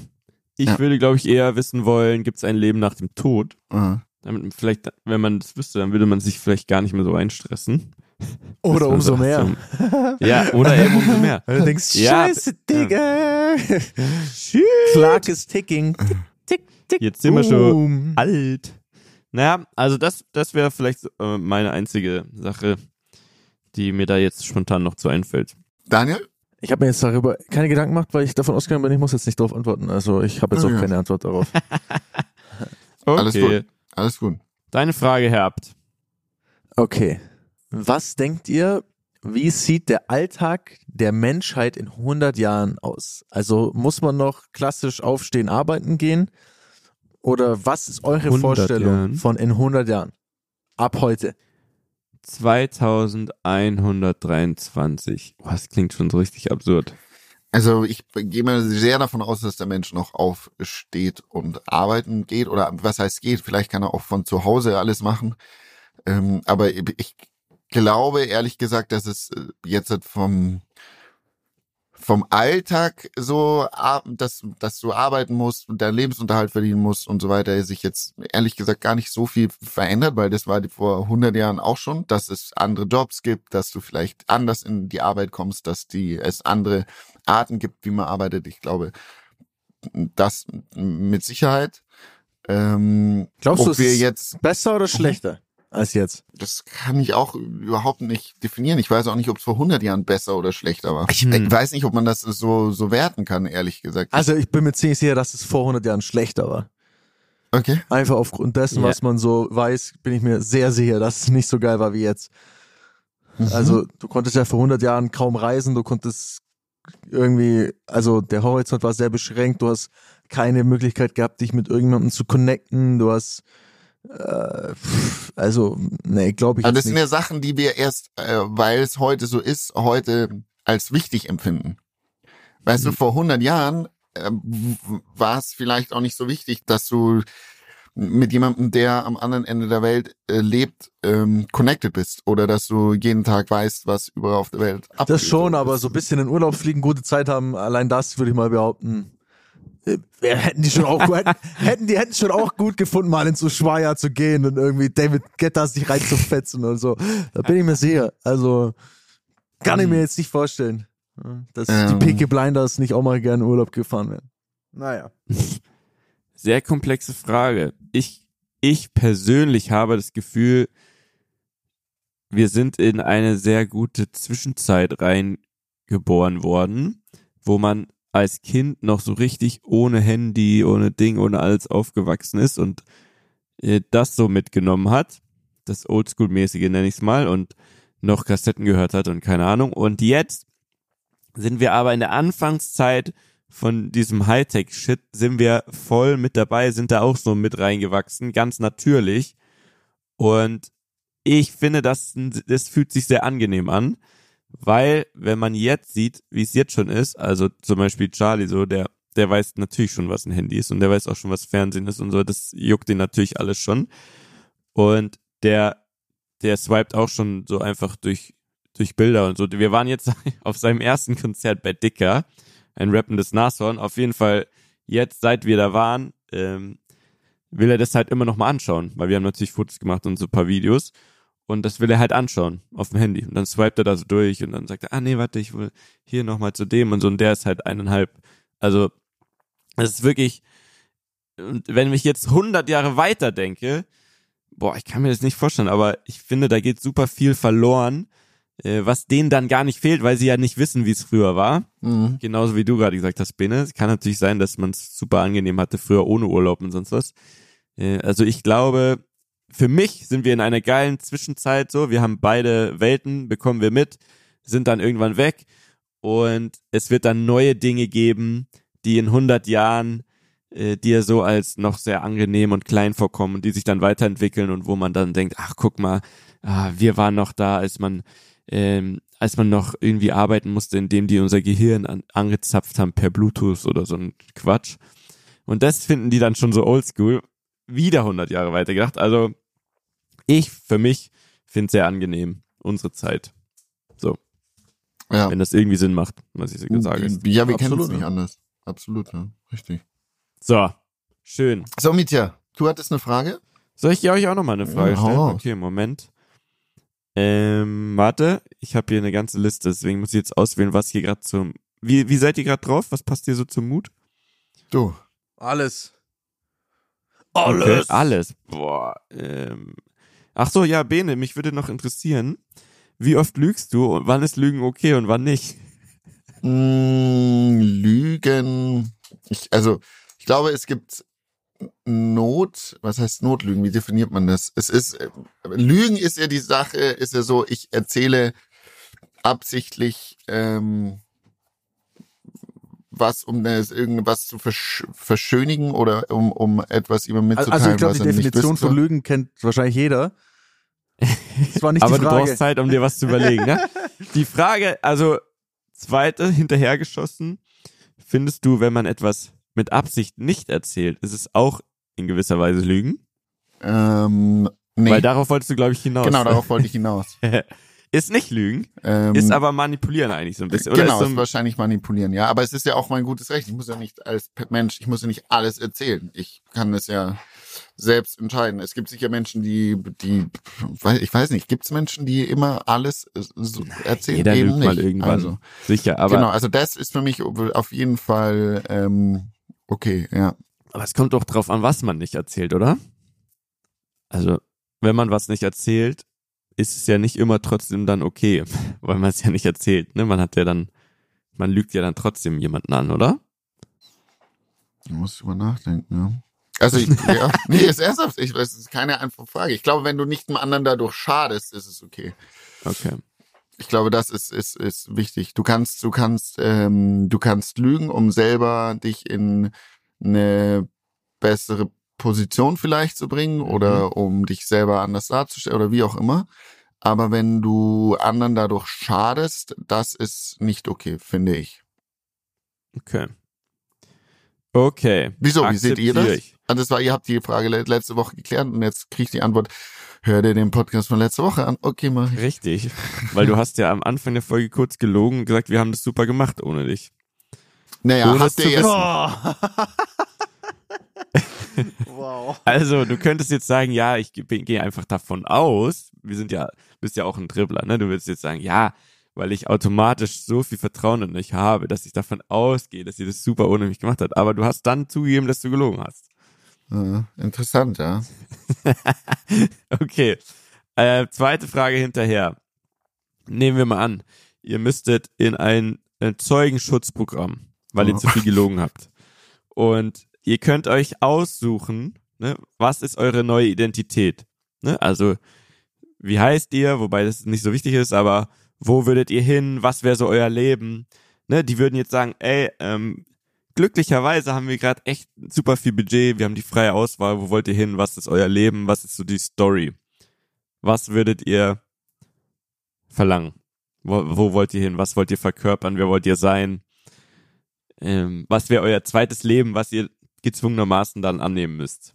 Ich ja. würde, glaube ich, eher wissen wollen, gibt es ein Leben nach dem Tod? Aha. Damit vielleicht, wenn man das wüsste, dann würde man sich vielleicht gar nicht mehr so einstressen. Oder umso so, mehr. So, ja, oder eben umso mehr. Weil du denkst, scheiße, Digga. Ja. Clark is ticking. Tick, tick, Jetzt sind wir schon alt. Naja, also das, das wäre vielleicht äh, meine einzige Sache, die mir da jetzt spontan noch zu einfällt. Daniel? Ich habe mir jetzt darüber keine Gedanken gemacht, weil ich davon ausgegangen bin, ich muss jetzt nicht darauf antworten. Also ich habe jetzt oh, auch ja. keine Antwort darauf. (laughs) okay. Alles gut. Alles gut. Deine Frage, Herr Abt. Okay. Was denkt ihr, wie sieht der Alltag der Menschheit in 100 Jahren aus? Also muss man noch klassisch aufstehen, arbeiten gehen? Oder was ist eure Vorstellung Jahren. von in 100 Jahren? Ab heute. 2123. Oh, das klingt schon so richtig absurd. Also ich gehe mal sehr davon aus, dass der Mensch noch aufsteht und arbeiten geht oder was heißt geht. Vielleicht kann er auch von zu Hause alles machen. Ähm, aber ich glaube ehrlich gesagt, dass es äh, jetzt vom vom Alltag so, dass, dass du arbeiten musst und deinen Lebensunterhalt verdienen musst und so weiter, sich jetzt ehrlich gesagt gar nicht so viel verändert, weil das war vor 100 Jahren auch schon, dass es andere Jobs gibt, dass du vielleicht anders in die Arbeit kommst, dass die, es andere Arten gibt, wie man arbeitet. Ich glaube, das mit Sicherheit. Ähm, Glaubst du, wir jetzt besser oder schlechter? Als jetzt? Das kann ich auch überhaupt nicht definieren. Ich weiß auch nicht, ob es vor 100 Jahren besser oder schlechter war. Ich hm. weiß nicht, ob man das so, so werten kann, ehrlich gesagt. Also ich bin mir ziemlich sicher, dass es vor 100 Jahren schlechter war. Okay. Einfach aufgrund dessen, yeah. was man so weiß, bin ich mir sehr sicher, dass es nicht so geil war wie jetzt. Mhm. Also du konntest ja vor 100 Jahren kaum reisen, du konntest irgendwie, also der Horizont war sehr beschränkt, du hast keine Möglichkeit gehabt, dich mit irgendjemandem zu connecten, du hast äh, also, nee, glaube ich. Aber das sind ja Sachen, die wir erst, äh, weil es heute so ist, heute als wichtig empfinden. Weißt mhm. du, vor 100 Jahren äh, war es vielleicht auch nicht so wichtig, dass du mit jemandem, der am anderen Ende der Welt äh, lebt, ähm, connected bist oder dass du jeden Tag weißt, was überall auf der Welt abgeht. Das schon, aber so ein bisschen in Urlaub fliegen, gute Zeit haben, allein das würde ich mal behaupten, äh, hätten die schon auch hätten, (laughs) hätten die hätten schon auch gut gefunden, mal ins Ushuaia zu gehen und irgendwie David Guetta sich reinzufetzen und so. Da bin ich mir sicher. Also kann ich mir jetzt nicht vorstellen, dass ähm. die Peaky Blinders nicht auch mal gerne Urlaub gefahren werden. Naja. (laughs) Sehr komplexe Frage. Ich, ich persönlich habe das Gefühl, wir sind in eine sehr gute Zwischenzeit reingeboren worden, wo man als Kind noch so richtig ohne Handy, ohne Ding, ohne alles aufgewachsen ist und äh, das so mitgenommen hat, das Oldschool-mäßige nenne ich es mal, und noch Kassetten gehört hat und keine Ahnung. Und jetzt sind wir aber in der Anfangszeit von diesem Hightech-Shit, sind wir voll mit dabei, sind da auch so mit reingewachsen, ganz natürlich. Und ich finde, das, das fühlt sich sehr angenehm an, weil wenn man jetzt sieht, wie es jetzt schon ist, also zum Beispiel Charlie so, der, der weiß natürlich schon, was ein Handy ist und der weiß auch schon, was Fernsehen ist und so, das juckt ihn natürlich alles schon. Und der, der swiped auch schon so einfach durch, durch Bilder und so. Wir waren jetzt (laughs) auf seinem ersten Konzert bei Dicker, ein rappendes Nashorn. Auf jeden Fall jetzt, seit wir da waren, ähm, will er das halt immer noch mal anschauen, weil wir haben natürlich Fotos gemacht und so ein paar Videos. Und das will er halt anschauen auf dem Handy. Und dann swipet er da so durch und dann sagt er, ah nee, warte, ich will hier nochmal zu dem und so. Und der ist halt eineinhalb. Also, es ist wirklich, und wenn ich jetzt 100 Jahre weiter denke, boah, ich kann mir das nicht vorstellen, aber ich finde, da geht super viel verloren, äh, was denen dann gar nicht fehlt, weil sie ja nicht wissen, wie es früher war. Mhm. Genauso wie du gerade gesagt hast, Bene. Es kann natürlich sein, dass man es super angenehm hatte, früher ohne Urlaub und sonst was. Äh, also ich glaube, für mich sind wir in einer geilen Zwischenzeit so. Wir haben beide Welten, bekommen wir mit, sind dann irgendwann weg und es wird dann neue Dinge geben, die in 100 Jahren äh, dir so als noch sehr angenehm und klein vorkommen und die sich dann weiterentwickeln und wo man dann denkt, ach guck mal, ah, wir waren noch da, als man ähm, als man noch irgendwie arbeiten musste, indem die unser Gehirn an, angezapft haben per Bluetooth oder so ein Quatsch. Und das finden die dann schon so oldschool wieder 100 Jahre weitergedacht. Also ich für mich finde es sehr angenehm, unsere Zeit. So. Ja. Wenn das irgendwie Sinn macht, was ich so sage. Ja, wir kennen es nicht anders. Absolut, ja. Richtig. So, schön. So, Mitya, du hattest eine Frage? Soll ich euch auch nochmal eine Frage ja, stellen? Okay, Moment. Ähm, warte, ich habe hier eine ganze Liste, deswegen muss ich jetzt auswählen, was hier gerade zum. Wie, wie seid ihr gerade drauf? Was passt dir so zum Mut? Du. Alles. Alles. Okay, alles. Boah. Ähm. Ach so, ja, Bene, mich würde noch interessieren, wie oft lügst du und wann ist Lügen okay und wann nicht? Mm, Lügen. Ich, also, ich glaube, es gibt Not, was heißt Notlügen? Wie definiert man das? Es ist, äh, Lügen ist ja die Sache, ist ja so, ich erzähle absichtlich ähm, was, um das irgendwas zu versch verschönigen oder um, um etwas jemandem mitzuteilen, Also ich glaube, die Definition von Lügen kennt wahrscheinlich jeder. Das war nicht Aber die Frage. du brauchst Zeit, um dir was zu überlegen. Ne? (laughs) Die Frage, also zweite, hinterhergeschossen, findest du, wenn man etwas mit Absicht nicht erzählt, ist es auch in gewisser Weise Lügen? Ähm, nee. Weil darauf wolltest du, glaube ich, hinaus. Genau, darauf wollte ich hinaus. (laughs) Ist nicht Lügen, ähm, ist aber manipulieren eigentlich so ein bisschen. Oder genau, ist, so ist wahrscheinlich manipulieren, ja. Aber es ist ja auch mein gutes Recht. Ich muss ja nicht als Mensch, ich muss ja nicht alles erzählen. Ich kann es ja selbst entscheiden. Es gibt sicher Menschen, die, die, ich weiß nicht, gibt es Menschen, die immer alles so erzählen? Jeder Eben mal irgendwann. Also, sicher, aber. Genau, also das ist für mich auf jeden Fall ähm, okay, ja. Aber es kommt doch drauf an, was man nicht erzählt, oder? Also, wenn man was nicht erzählt, ist es ja nicht immer trotzdem dann okay, (laughs) weil man es ja nicht erzählt. Ne? Man hat ja dann, man lügt ja dann trotzdem jemanden an, oder? Du musst drüber nachdenken, ja. Also ich, (laughs) ja, nee, ist ernsthaft, ich, das ist keine einfache Frage. Ich glaube, wenn du nicht dem anderen dadurch schadest, ist es okay. Okay. Ich glaube, das ist, ist, ist wichtig. Du kannst, du kannst, ähm, du kannst lügen, um selber dich in eine bessere Position vielleicht zu bringen mhm. oder um dich selber anders darzustellen oder wie auch immer. Aber wenn du anderen dadurch schadest, das ist nicht okay, finde ich. Okay. Okay. Wieso? Wie seht ihr das? Also das war, ihr habt die Frage letzte Woche geklärt und jetzt kriege ich die Antwort. Hör dir den Podcast von letzter Woche an. Okay, mach ich. Richtig. Weil du (laughs) hast ja am Anfang der Folge kurz gelogen und gesagt, wir haben das super gemacht ohne dich. Naja, ohne habt ihr jetzt. Oh. (laughs) wow. Also, du könntest jetzt sagen, ja, ich gehe einfach davon aus, wir sind ja, bist ja auch ein Dribbler, ne? Du willst jetzt sagen, ja, weil ich automatisch so viel Vertrauen in euch habe, dass ich davon ausgehe, dass ihr das super ohne mich gemacht habt. Aber du hast dann zugegeben, dass du gelogen hast. Ja, interessant, ja. (laughs) okay. Äh, zweite Frage hinterher. Nehmen wir mal an, ihr müsstet in ein, ein Zeugenschutzprogramm, weil oh. ihr zu viel gelogen habt. Und ihr könnt euch aussuchen, ne, was ist eure neue Identität? Ne? Also, wie heißt ihr? Wobei das nicht so wichtig ist, aber wo würdet ihr hin? Was wäre so euer Leben? Ne, die würden jetzt sagen, ey, ähm, glücklicherweise haben wir gerade echt super viel Budget, wir haben die freie Auswahl, wo wollt ihr hin, was ist euer Leben, was ist so die Story? Was würdet ihr verlangen? Wo, wo wollt ihr hin? Was wollt ihr verkörpern? Wer wollt ihr sein? Ähm, was wäre euer zweites Leben, was ihr gezwungenermaßen dann annehmen müsst?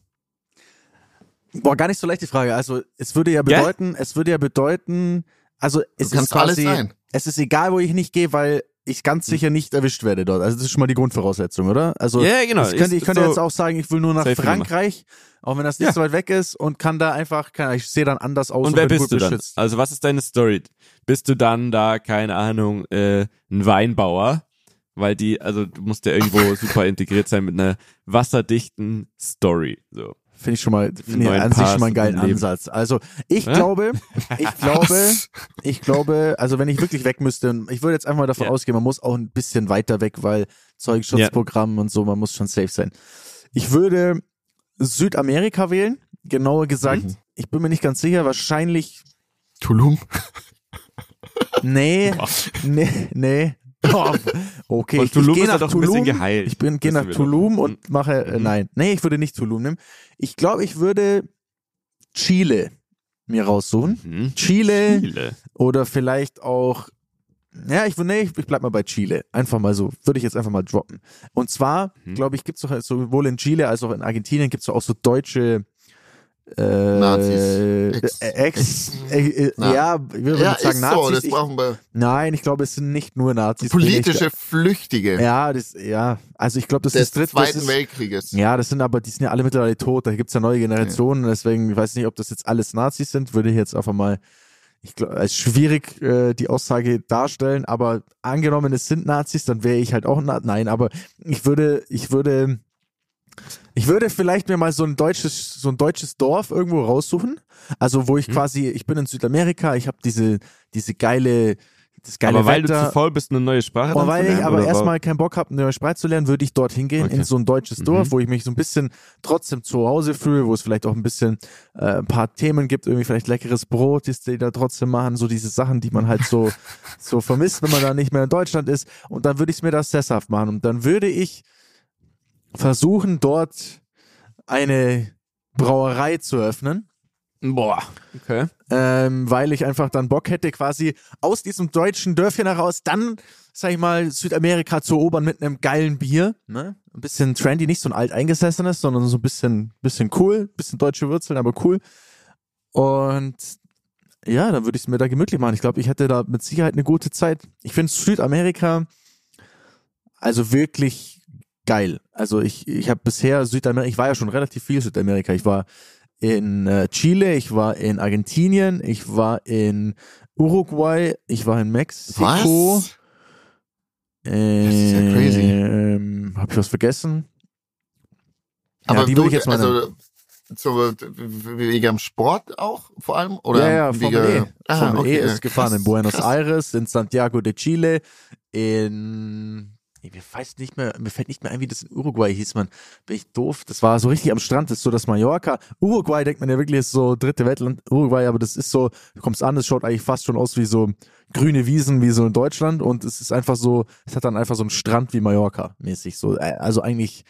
Boah, gar nicht so leicht die Frage. Also es würde ja bedeuten, ja? es würde ja bedeuten, also es ist quasi, es ist egal, wo ich nicht gehe, weil ich ganz sicher nicht erwischt werde dort. Also das ist schon mal die Grundvoraussetzung, oder? Also ja, genau. Ich könnte, ich könnte so jetzt auch sagen, ich will nur nach Frankreich, auch wenn das nicht ja. so weit weg ist und kann da einfach, kann, ich sehe dann anders aus. Und, und wer bist du dann? Also was ist deine Story? Bist du dann da, keine Ahnung, äh, ein Weinbauer? Weil die, also du musst ja irgendwo (laughs) super integriert sein mit einer wasserdichten Story. So. Finde ich schon mal, finde ich an sich schon mal einen geilen Ansatz. Also ich ja? glaube, (laughs) ich glaube, ich glaube, also wenn ich wirklich weg müsste, ich würde jetzt einfach mal davon ja. ausgehen, man muss auch ein bisschen weiter weg, weil Zeugenschutzprogramm ja. und so, man muss schon safe sein. Ich würde Südamerika wählen, genauer gesagt, mhm. ich bin mir nicht ganz sicher, wahrscheinlich Tulum. Nee, (laughs) nee, nee, (laughs) okay, und Tulum ich, ich gehe nach Tulum. geheilt. Ich bin gehe nach Tulum und mhm. mache äh, mhm. nein, nee, ich würde nicht Tulum nehmen. Ich glaube, ich würde Chile mir raussuchen. Mhm. Chile, Chile, oder vielleicht auch ja, ich nee, ich, ich bleib mal bei Chile. Einfach mal so, würde ich jetzt einfach mal droppen. Und zwar, mhm. glaube ich, gibt's doch sowohl in Chile als auch in Argentinien gibt's doch auch so deutsche äh, Nazis. Ex. Ex äh, äh, ja, ich würde ja, sagen Nazis. So, das wir. nein, ich glaube, es sind nicht nur Nazis. Politische Flüchtige. Ja, das, ja. Also ich glaube, das Des ist Des Zweiten ist, Weltkrieges. Ja, das sind aber, die sind ja alle mittlerweile tot. Da gibt's ja neue Generationen. Ja. Deswegen, ich weiß nicht, ob das jetzt alles Nazis sind. Würde ich jetzt einfach mal ich glaube, als schwierig äh, die Aussage darstellen, aber angenommen, es sind Nazis, dann wäre ich halt auch Na nein, aber ich würde, ich würde ich würde vielleicht mir mal so ein deutsches, so ein deutsches Dorf irgendwo raussuchen. Also wo ich hm. quasi, ich bin in Südamerika, ich habe diese, diese geile, das geile aber weil Wetter. du zu faul bist, eine neue Sprache aber weil ich aber erstmal keinen Bock habe, eine neue Sprache zu lernen, würde ich dort hingehen okay. in so ein deutsches mhm. Dorf, wo ich mich so ein bisschen trotzdem zu Hause fühle, wo es vielleicht auch ein bisschen äh, ein paar Themen gibt, irgendwie vielleicht leckeres Brot, die, die da trotzdem machen, so diese Sachen, die man halt so (laughs) so vermisst, wenn man da nicht mehr in Deutschland ist. Und dann würde ich es mir das sesshaft machen und dann würde ich versuchen dort eine Brauerei zu öffnen. Boah, okay. Ähm, weil ich einfach dann Bock hätte, quasi aus diesem deutschen Dörfchen heraus dann, sag ich mal, Südamerika zu erobern mit einem geilen Bier. Ne? Ein bisschen trendy, nicht so ein alteingesessenes, sondern so ein bisschen, bisschen cool, bisschen deutsche Wurzeln, aber cool. Und ja, dann würde ich es mir da gemütlich machen. Ich glaube, ich hätte da mit Sicherheit eine gute Zeit. Ich finde Südamerika also wirklich geil. Also ich, ich habe bisher Südamerika, ich war ja schon relativ viel Südamerika. Ich war in äh, Chile, ich war in Argentinien, ich war in Uruguay, ich war in Mexiko. Was? Ähm, das ist ja crazy. Ähm, hab ich was vergessen? Aber ja, die du, ich jetzt mal also so, wegen am Sport auch vor allem? Oder ja, ja, Formel E. Ah, Formel okay, E ist gefahren in Buenos krass. Aires, in Santiago de Chile, in ich weiß nicht mehr, mir fällt nicht mehr ein, wie das in Uruguay hieß, man. Bin ich doof. Das war so richtig am Strand, das ist so das Mallorca. Uruguay denkt man ja wirklich ist so dritte Weltland Uruguay, aber das ist so, du kommst an, es schaut eigentlich fast schon aus wie so grüne Wiesen wie so in Deutschland und es ist einfach so, es hat dann einfach so einen Strand wie Mallorca mäßig so. Äh, also eigentlich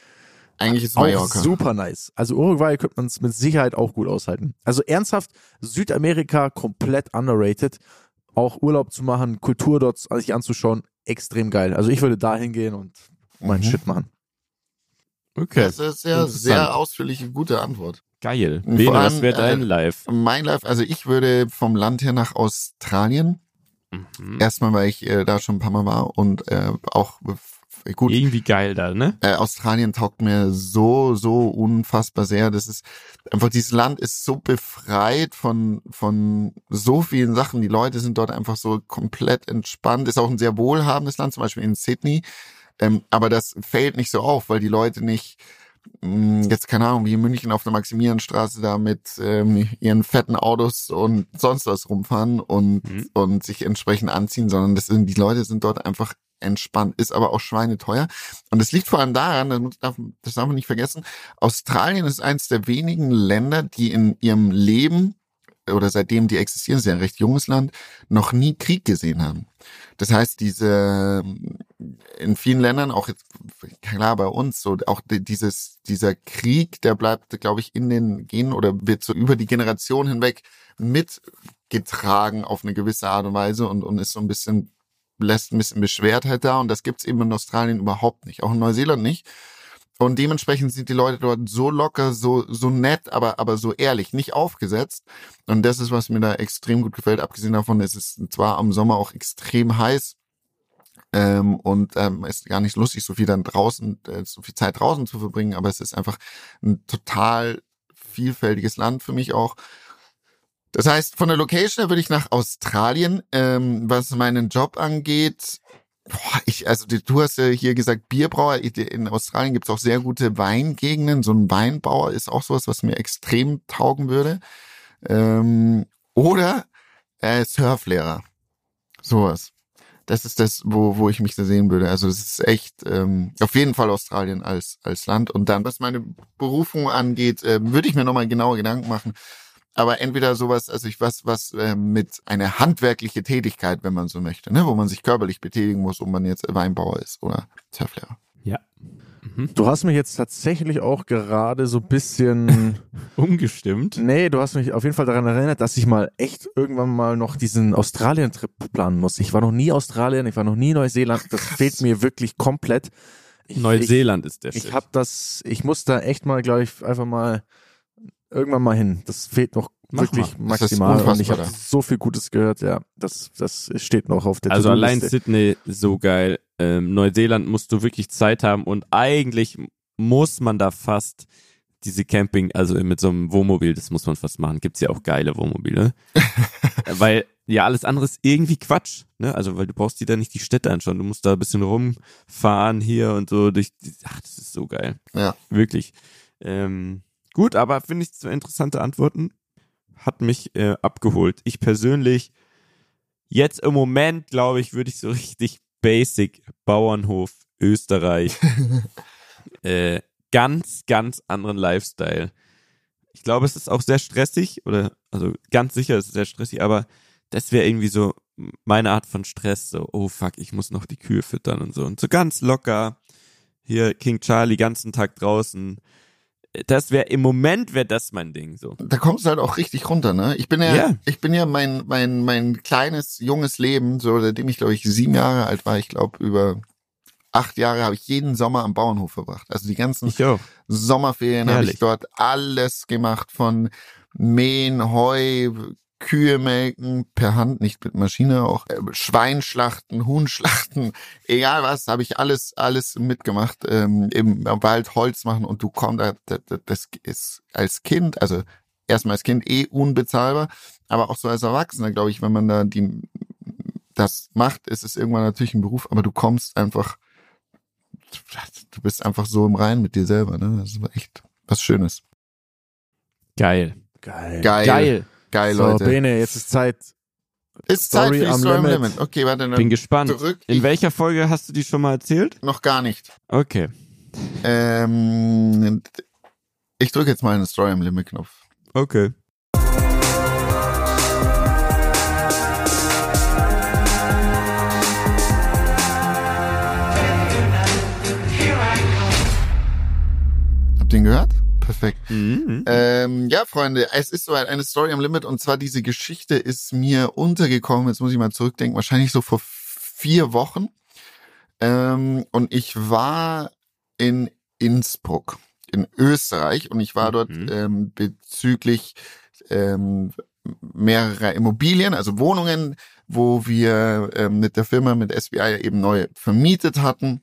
eigentlich ist Mallorca. super nice. Also Uruguay könnte man es mit Sicherheit auch gut aushalten. Also ernsthaft, Südamerika komplett underrated. Auch Urlaub zu machen, Kultur dort sich anzuschauen, extrem geil. Also ich würde da hingehen und meinen mhm. Shit machen. Okay. Das ist ja sehr ausführliche, gute Antwort. Geil. Bene, was wäre dein äh, Live? Mein Live, also ich würde vom Land her nach Australien. Mhm. Erstmal, weil ich äh, da schon ein paar Mal war und äh, auch gut. Irgendwie geil da, ne? Äh, Australien taugt mir so, so unfassbar sehr. Das ist einfach, dieses Land ist so befreit von, von so vielen Sachen. Die Leute sind dort einfach so komplett entspannt. Ist auch ein sehr wohlhabendes Land, zum Beispiel in Sydney. Ähm, aber das fällt nicht so auf, weil die Leute nicht, mh, jetzt keine Ahnung, wie in München auf der Maximilianstraße da mit ähm, ihren fetten Autos und sonst was rumfahren und, mhm. und sich entsprechend anziehen, sondern das sind, die Leute sind dort einfach entspannt, ist aber auch schweineteuer. Und es liegt vor allem daran, das darf, das darf man nicht vergessen, Australien ist eines der wenigen Länder, die in ihrem Leben oder seitdem die existieren, ist ja ein recht junges Land, noch nie Krieg gesehen haben. Das heißt, diese in vielen Ländern, auch jetzt klar bei uns, so auch dieses dieser Krieg, der bleibt, glaube ich, in den Genen oder wird so über die Generation hinweg mitgetragen auf eine gewisse Art und Weise und, und ist so ein bisschen lässt ein bisschen Beschwertheit da und das gibt's eben in Australien überhaupt nicht, auch in Neuseeland nicht. Und dementsprechend sind die Leute dort so locker, so, so nett, aber, aber so ehrlich, nicht aufgesetzt. Und das ist, was mir da extrem gut gefällt. Abgesehen davon ist es zwar am Sommer auch extrem heiß, ähm, und ähm, ist gar nicht lustig, so viel dann draußen, äh, so viel Zeit draußen zu verbringen, aber es ist einfach ein total vielfältiges Land für mich auch. Das heißt, von der Location her würde ich nach Australien. Ähm, was meinen Job angeht, boah, ich, also du hast ja hier gesagt, Bierbrauer. In Australien gibt es auch sehr gute Weingegenden. So ein Weinbauer ist auch sowas, was mir extrem taugen würde. Ähm, oder äh, Surflehrer. Sowas. Das ist das, wo, wo ich mich da sehen würde. Also das ist echt ähm, auf jeden Fall Australien als, als Land. Und dann, was meine Berufung angeht, äh, würde ich mir nochmal genaue Gedanken machen aber entweder sowas, also ich was, was äh, mit einer handwerkliche Tätigkeit, wenn man so möchte, ne, wo man sich körperlich betätigen muss, ob man jetzt Weinbauer ist oder Surflehrer. Ja. Mhm. Du hast mich jetzt tatsächlich auch gerade so ein bisschen (laughs) umgestimmt. Nee, du hast mich auf jeden Fall daran erinnert, dass ich mal echt irgendwann mal noch diesen Australien-Trip planen muss. Ich war noch nie Australien, ich war noch nie Neuseeland. Das fehlt mir wirklich komplett. Ich, Neuseeland ist der Ich habe das, ich muss da echt mal, glaube ich, einfach mal irgendwann mal hin. Das fehlt noch Mach wirklich mal. maximal. Und ich habe so viel Gutes gehört, ja. Das, das steht noch auf der Also allein Sydney so geil. Ähm, Neuseeland musst du wirklich Zeit haben und eigentlich muss man da fast diese Camping, also mit so einem Wohnmobil, das muss man fast machen. Gibt's ja auch geile Wohnmobile. (laughs) weil ja alles andere ist irgendwie Quatsch, ne? Also weil du brauchst dir da nicht die Städte anschauen, du musst da ein bisschen rumfahren hier und so durch. Ach, das ist so geil. Ja. Wirklich. Ähm, Gut, aber finde ich zwei interessante Antworten. Hat mich äh, abgeholt. Ich persönlich, jetzt im Moment, glaube ich, würde ich so (laughs) richtig basic Bauernhof Österreich. (laughs) äh, ganz, ganz anderen Lifestyle. Ich glaube, es ist auch sehr stressig, oder, also ganz sicher ist es sehr stressig, aber das wäre irgendwie so meine Art von Stress, so, oh fuck, ich muss noch die Kühe füttern und so. Und so ganz locker, hier King Charlie ganzen Tag draußen, das wäre im Moment wäre das mein Ding so. Da kommst du halt auch richtig runter, ne? Ich bin ja, yeah. ich bin ja mein mein mein kleines junges Leben, so seitdem ich glaube ich sieben Jahre alt war, ich glaube über acht Jahre habe ich jeden Sommer am Bauernhof verbracht. Also die ganzen Sommerferien habe ich dort alles gemacht von Mähen, Heu, Kühe melken per Hand, nicht mit Maschine, auch äh, Schweinschlachten, Huhnschlachten, egal was, habe ich alles alles mitgemacht, ähm, im Wald Holz machen und du kommst, das, das ist als Kind, also erstmal als Kind eh unbezahlbar, aber auch so als Erwachsener, glaube ich, wenn man da die das macht, ist es irgendwann natürlich ein Beruf, aber du kommst einfach, du bist einfach so im Reinen mit dir selber, ne? Das ist echt was Schönes. Geil. Geil. Geil. Geil. Geil, so, Leute. Bene, jetzt ist Zeit. Ist Story Zeit für die Story am Limit. Limit. Okay, warte. Dann Bin gespannt. Zurück. In welcher Folge hast du die schon mal erzählt? Noch gar nicht. Okay. Ähm, ich drücke jetzt mal einen Story am Limit Knopf. Okay. Perfekt. Mhm. Ähm, ja, Freunde, es ist so eine Story am Limit und zwar diese Geschichte ist mir untergekommen, jetzt muss ich mal zurückdenken, wahrscheinlich so vor vier Wochen. Ähm, und ich war in Innsbruck in Österreich und ich war dort mhm. ähm, bezüglich ähm, mehrerer Immobilien, also Wohnungen, wo wir ähm, mit der Firma, mit SBI eben neu vermietet hatten.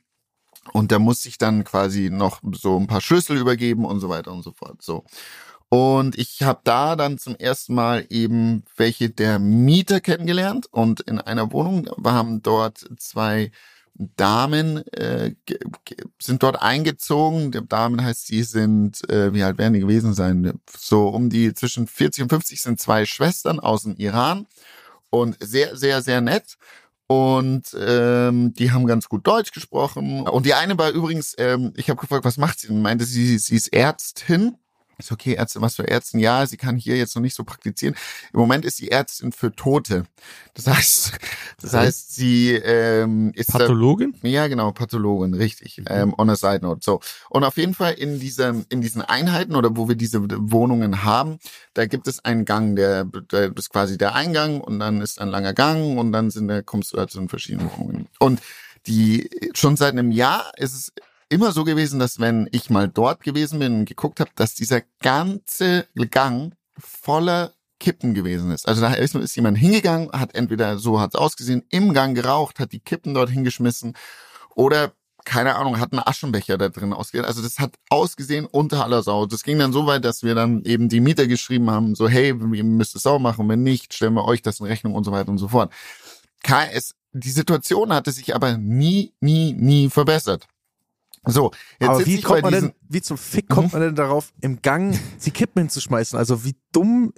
Und da musste ich dann quasi noch so ein paar Schlüssel übergeben und so weiter und so fort. So. Und ich habe da dann zum ersten Mal eben welche der Mieter kennengelernt und in einer Wohnung waren dort zwei Damen äh, sind dort eingezogen. Die Damen heißt, die sind, äh, wie alt werden die gewesen sein? So um die zwischen 40 und 50 sind zwei Schwestern aus dem Iran und sehr, sehr, sehr nett. Und ähm, die haben ganz gut Deutsch gesprochen. Und die eine war übrigens, ähm, ich habe gefragt, was macht sie? Und meinte sie, sie ist Ärztin ist okay, Ärzte, was für Ärzten? Ja, sie kann hier jetzt noch nicht so praktizieren. Im Moment ist sie Ärztin für Tote. Das heißt, das heißt, sie ähm, ist Pathologin. Da, ja, genau, Pathologin, richtig. Mhm. Ähm, on a side note. So und auf jeden Fall in diesem, in diesen Einheiten oder wo wir diese Wohnungen haben, da gibt es einen Gang, der, der ist quasi der Eingang und dann ist ein langer Gang und dann sind, da kommst du da zu den verschiedenen Wohnungen. Und die schon seit einem Jahr ist es immer so gewesen, dass wenn ich mal dort gewesen bin und geguckt habe, dass dieser ganze Gang voller Kippen gewesen ist. Also da ist, jemand hingegangen, hat entweder so hat's ausgesehen, im Gang geraucht, hat die Kippen dort hingeschmissen oder keine Ahnung, hat einen Aschenbecher da drin ausgesehen. Also das hat ausgesehen unter aller Sau. Das ging dann so weit, dass wir dann eben die Mieter geschrieben haben, so hey, ihr müsst es sauber machen, wenn nicht, stellen wir euch das in Rechnung und so weiter und so fort. Es, die Situation hatte sich aber nie, nie, nie verbessert. So, jetzt Aber wie kommt man denn, wie zum Fick kommt mhm. man denn darauf, im Gang die Kippen hinzuschmeißen? Also wie dumm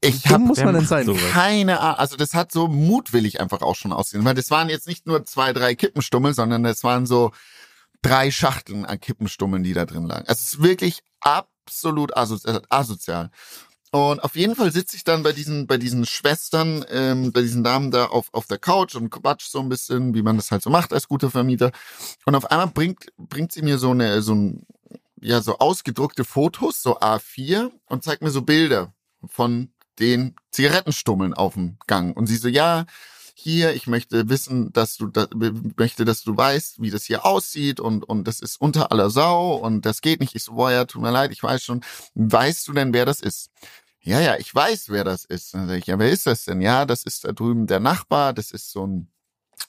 ich dumm hab, muss man denn sein? Keine Ahnung. Also das hat so mutwillig einfach auch schon ausgesehen. Weil das waren jetzt nicht nur zwei, drei Kippenstummel, sondern das waren so drei Schachteln an Kippenstummeln, die da drin lagen. Also es ist wirklich absolut asozial. Und auf jeden Fall sitze ich dann bei diesen, bei diesen Schwestern, ähm, bei diesen Damen da auf, auf der Couch und quatsch so ein bisschen, wie man das halt so macht als guter Vermieter. Und auf einmal bringt, bringt sie mir so eine, so ein, ja, so ausgedruckte Fotos, so A4 und zeigt mir so Bilder von den Zigarettenstummeln auf dem Gang. Und sie so, ja, hier, ich möchte wissen, dass du da, möchte, dass du weißt, wie das hier aussieht und und das ist unter aller Sau und das geht nicht. Ich so, boah, ja, tut mir leid, ich weiß schon. Weißt du denn, wer das ist? Ja, ja, ich weiß, wer das ist. Dann sag ich, ja, wer ist das denn? Ja, das ist da drüben der Nachbar, das ist so ein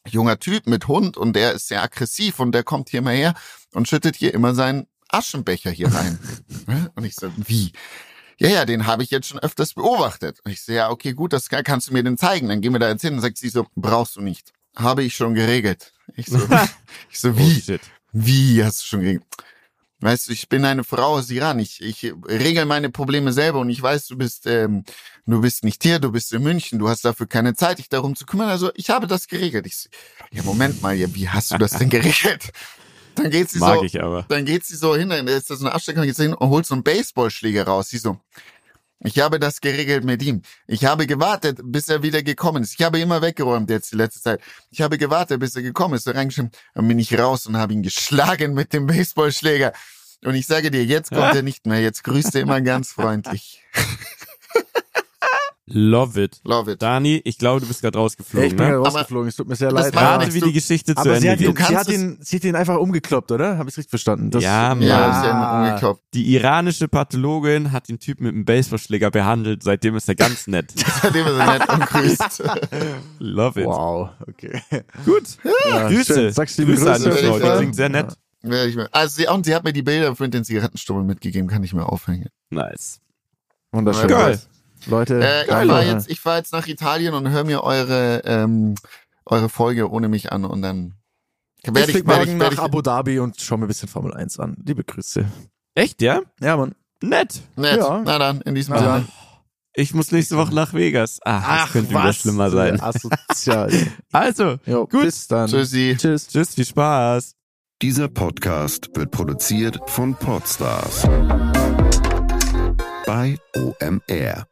junger Typ mit Hund und der ist sehr aggressiv und der kommt hier mal her und schüttet hier immer seinen Aschenbecher hier rein. (laughs) und ich so, wie? Ja, ja, den habe ich jetzt schon öfters beobachtet. Und ich so, ja, okay, gut, das kannst du mir denn zeigen. Dann gehen wir da jetzt hin. Und sagt sie so, brauchst du nicht. Habe ich schon geregelt. Ich so, (laughs) ich so, wie? Oh, wie hast du schon geregelt? Weißt du, ich bin eine Frau aus Iran. Ich, ich regel meine Probleme selber und ich weiß, du bist, ähm, du bist nicht hier, du bist in München, du hast dafür keine Zeit, dich darum zu kümmern. Also ich habe das geregelt. Ich so, ja, Moment mal, ja, wie hast du das denn (laughs) geregelt? Dann geht sie Mag so, ich aber. dann geht sie so hin, dann ist das eine Absteckung, geht sie hin und holt so einen Baseballschläger raus. Sie so, ich habe das geregelt mit ihm. Ich habe gewartet, bis er wieder gekommen ist. Ich habe immer weggeräumt jetzt die letzte Zeit. Ich habe gewartet, bis er gekommen ist. So reingeschrieben, dann bin ich raus und habe ihn geschlagen mit dem Baseballschläger. Und ich sage dir, jetzt kommt er nicht mehr. Jetzt grüßt er immer ganz freundlich. (laughs) Love it. Love it. Dani, ich glaube, du bist gerade rausgeflogen. Ja, ich bin ne? rausgeflogen, es tut mir sehr leid. Gerade wie die Geschichte zu Ende sie hat, geht. Sie hat, ihn, sie hat ihn einfach umgekloppt, oder? Habe ich richtig verstanden? Das, ja, Mann. Ja, sie hat ihn umgekloppt. Die iranische Pathologin hat den Typ mit einem Baseballschläger behandelt, seitdem ist er ganz nett. (laughs) seitdem ist er nett und grüßt. Love it. Wow, okay. Gut. Ja, Grüße. Schön. Sagst du Grüße, Grüße an die Frau, die klingt sehr nett. Ja. Also sie, und sie hat mir die Bilder mit den Zigarettenstummel mitgegeben, kann ich mir aufhängen. Nice. Wunderschön. Geil. Leute, äh, ich fahre jetzt, ich fahr jetzt nach Italien und höre mir eure ähm, eure Folge ohne mich an und dann werde ich, ich, werd ich, werd nach ich, Abu Dhabi und schau mir ein bisschen Formel 1 an. Liebe Grüße. Echt, ja? Ja, Mann. Nett. Nett. Ja. Na dann, in diesem Sinne. Ich muss nächste Woche nach Vegas. Ach, Ach das könnte was? wieder schlimmer sein. (laughs) Asozial. also, jo, gut. Bis dann. Tschüssi. Tschüss. Tschüss, viel Spaß. Dieser Podcast wird produziert von Podstars bei OMR.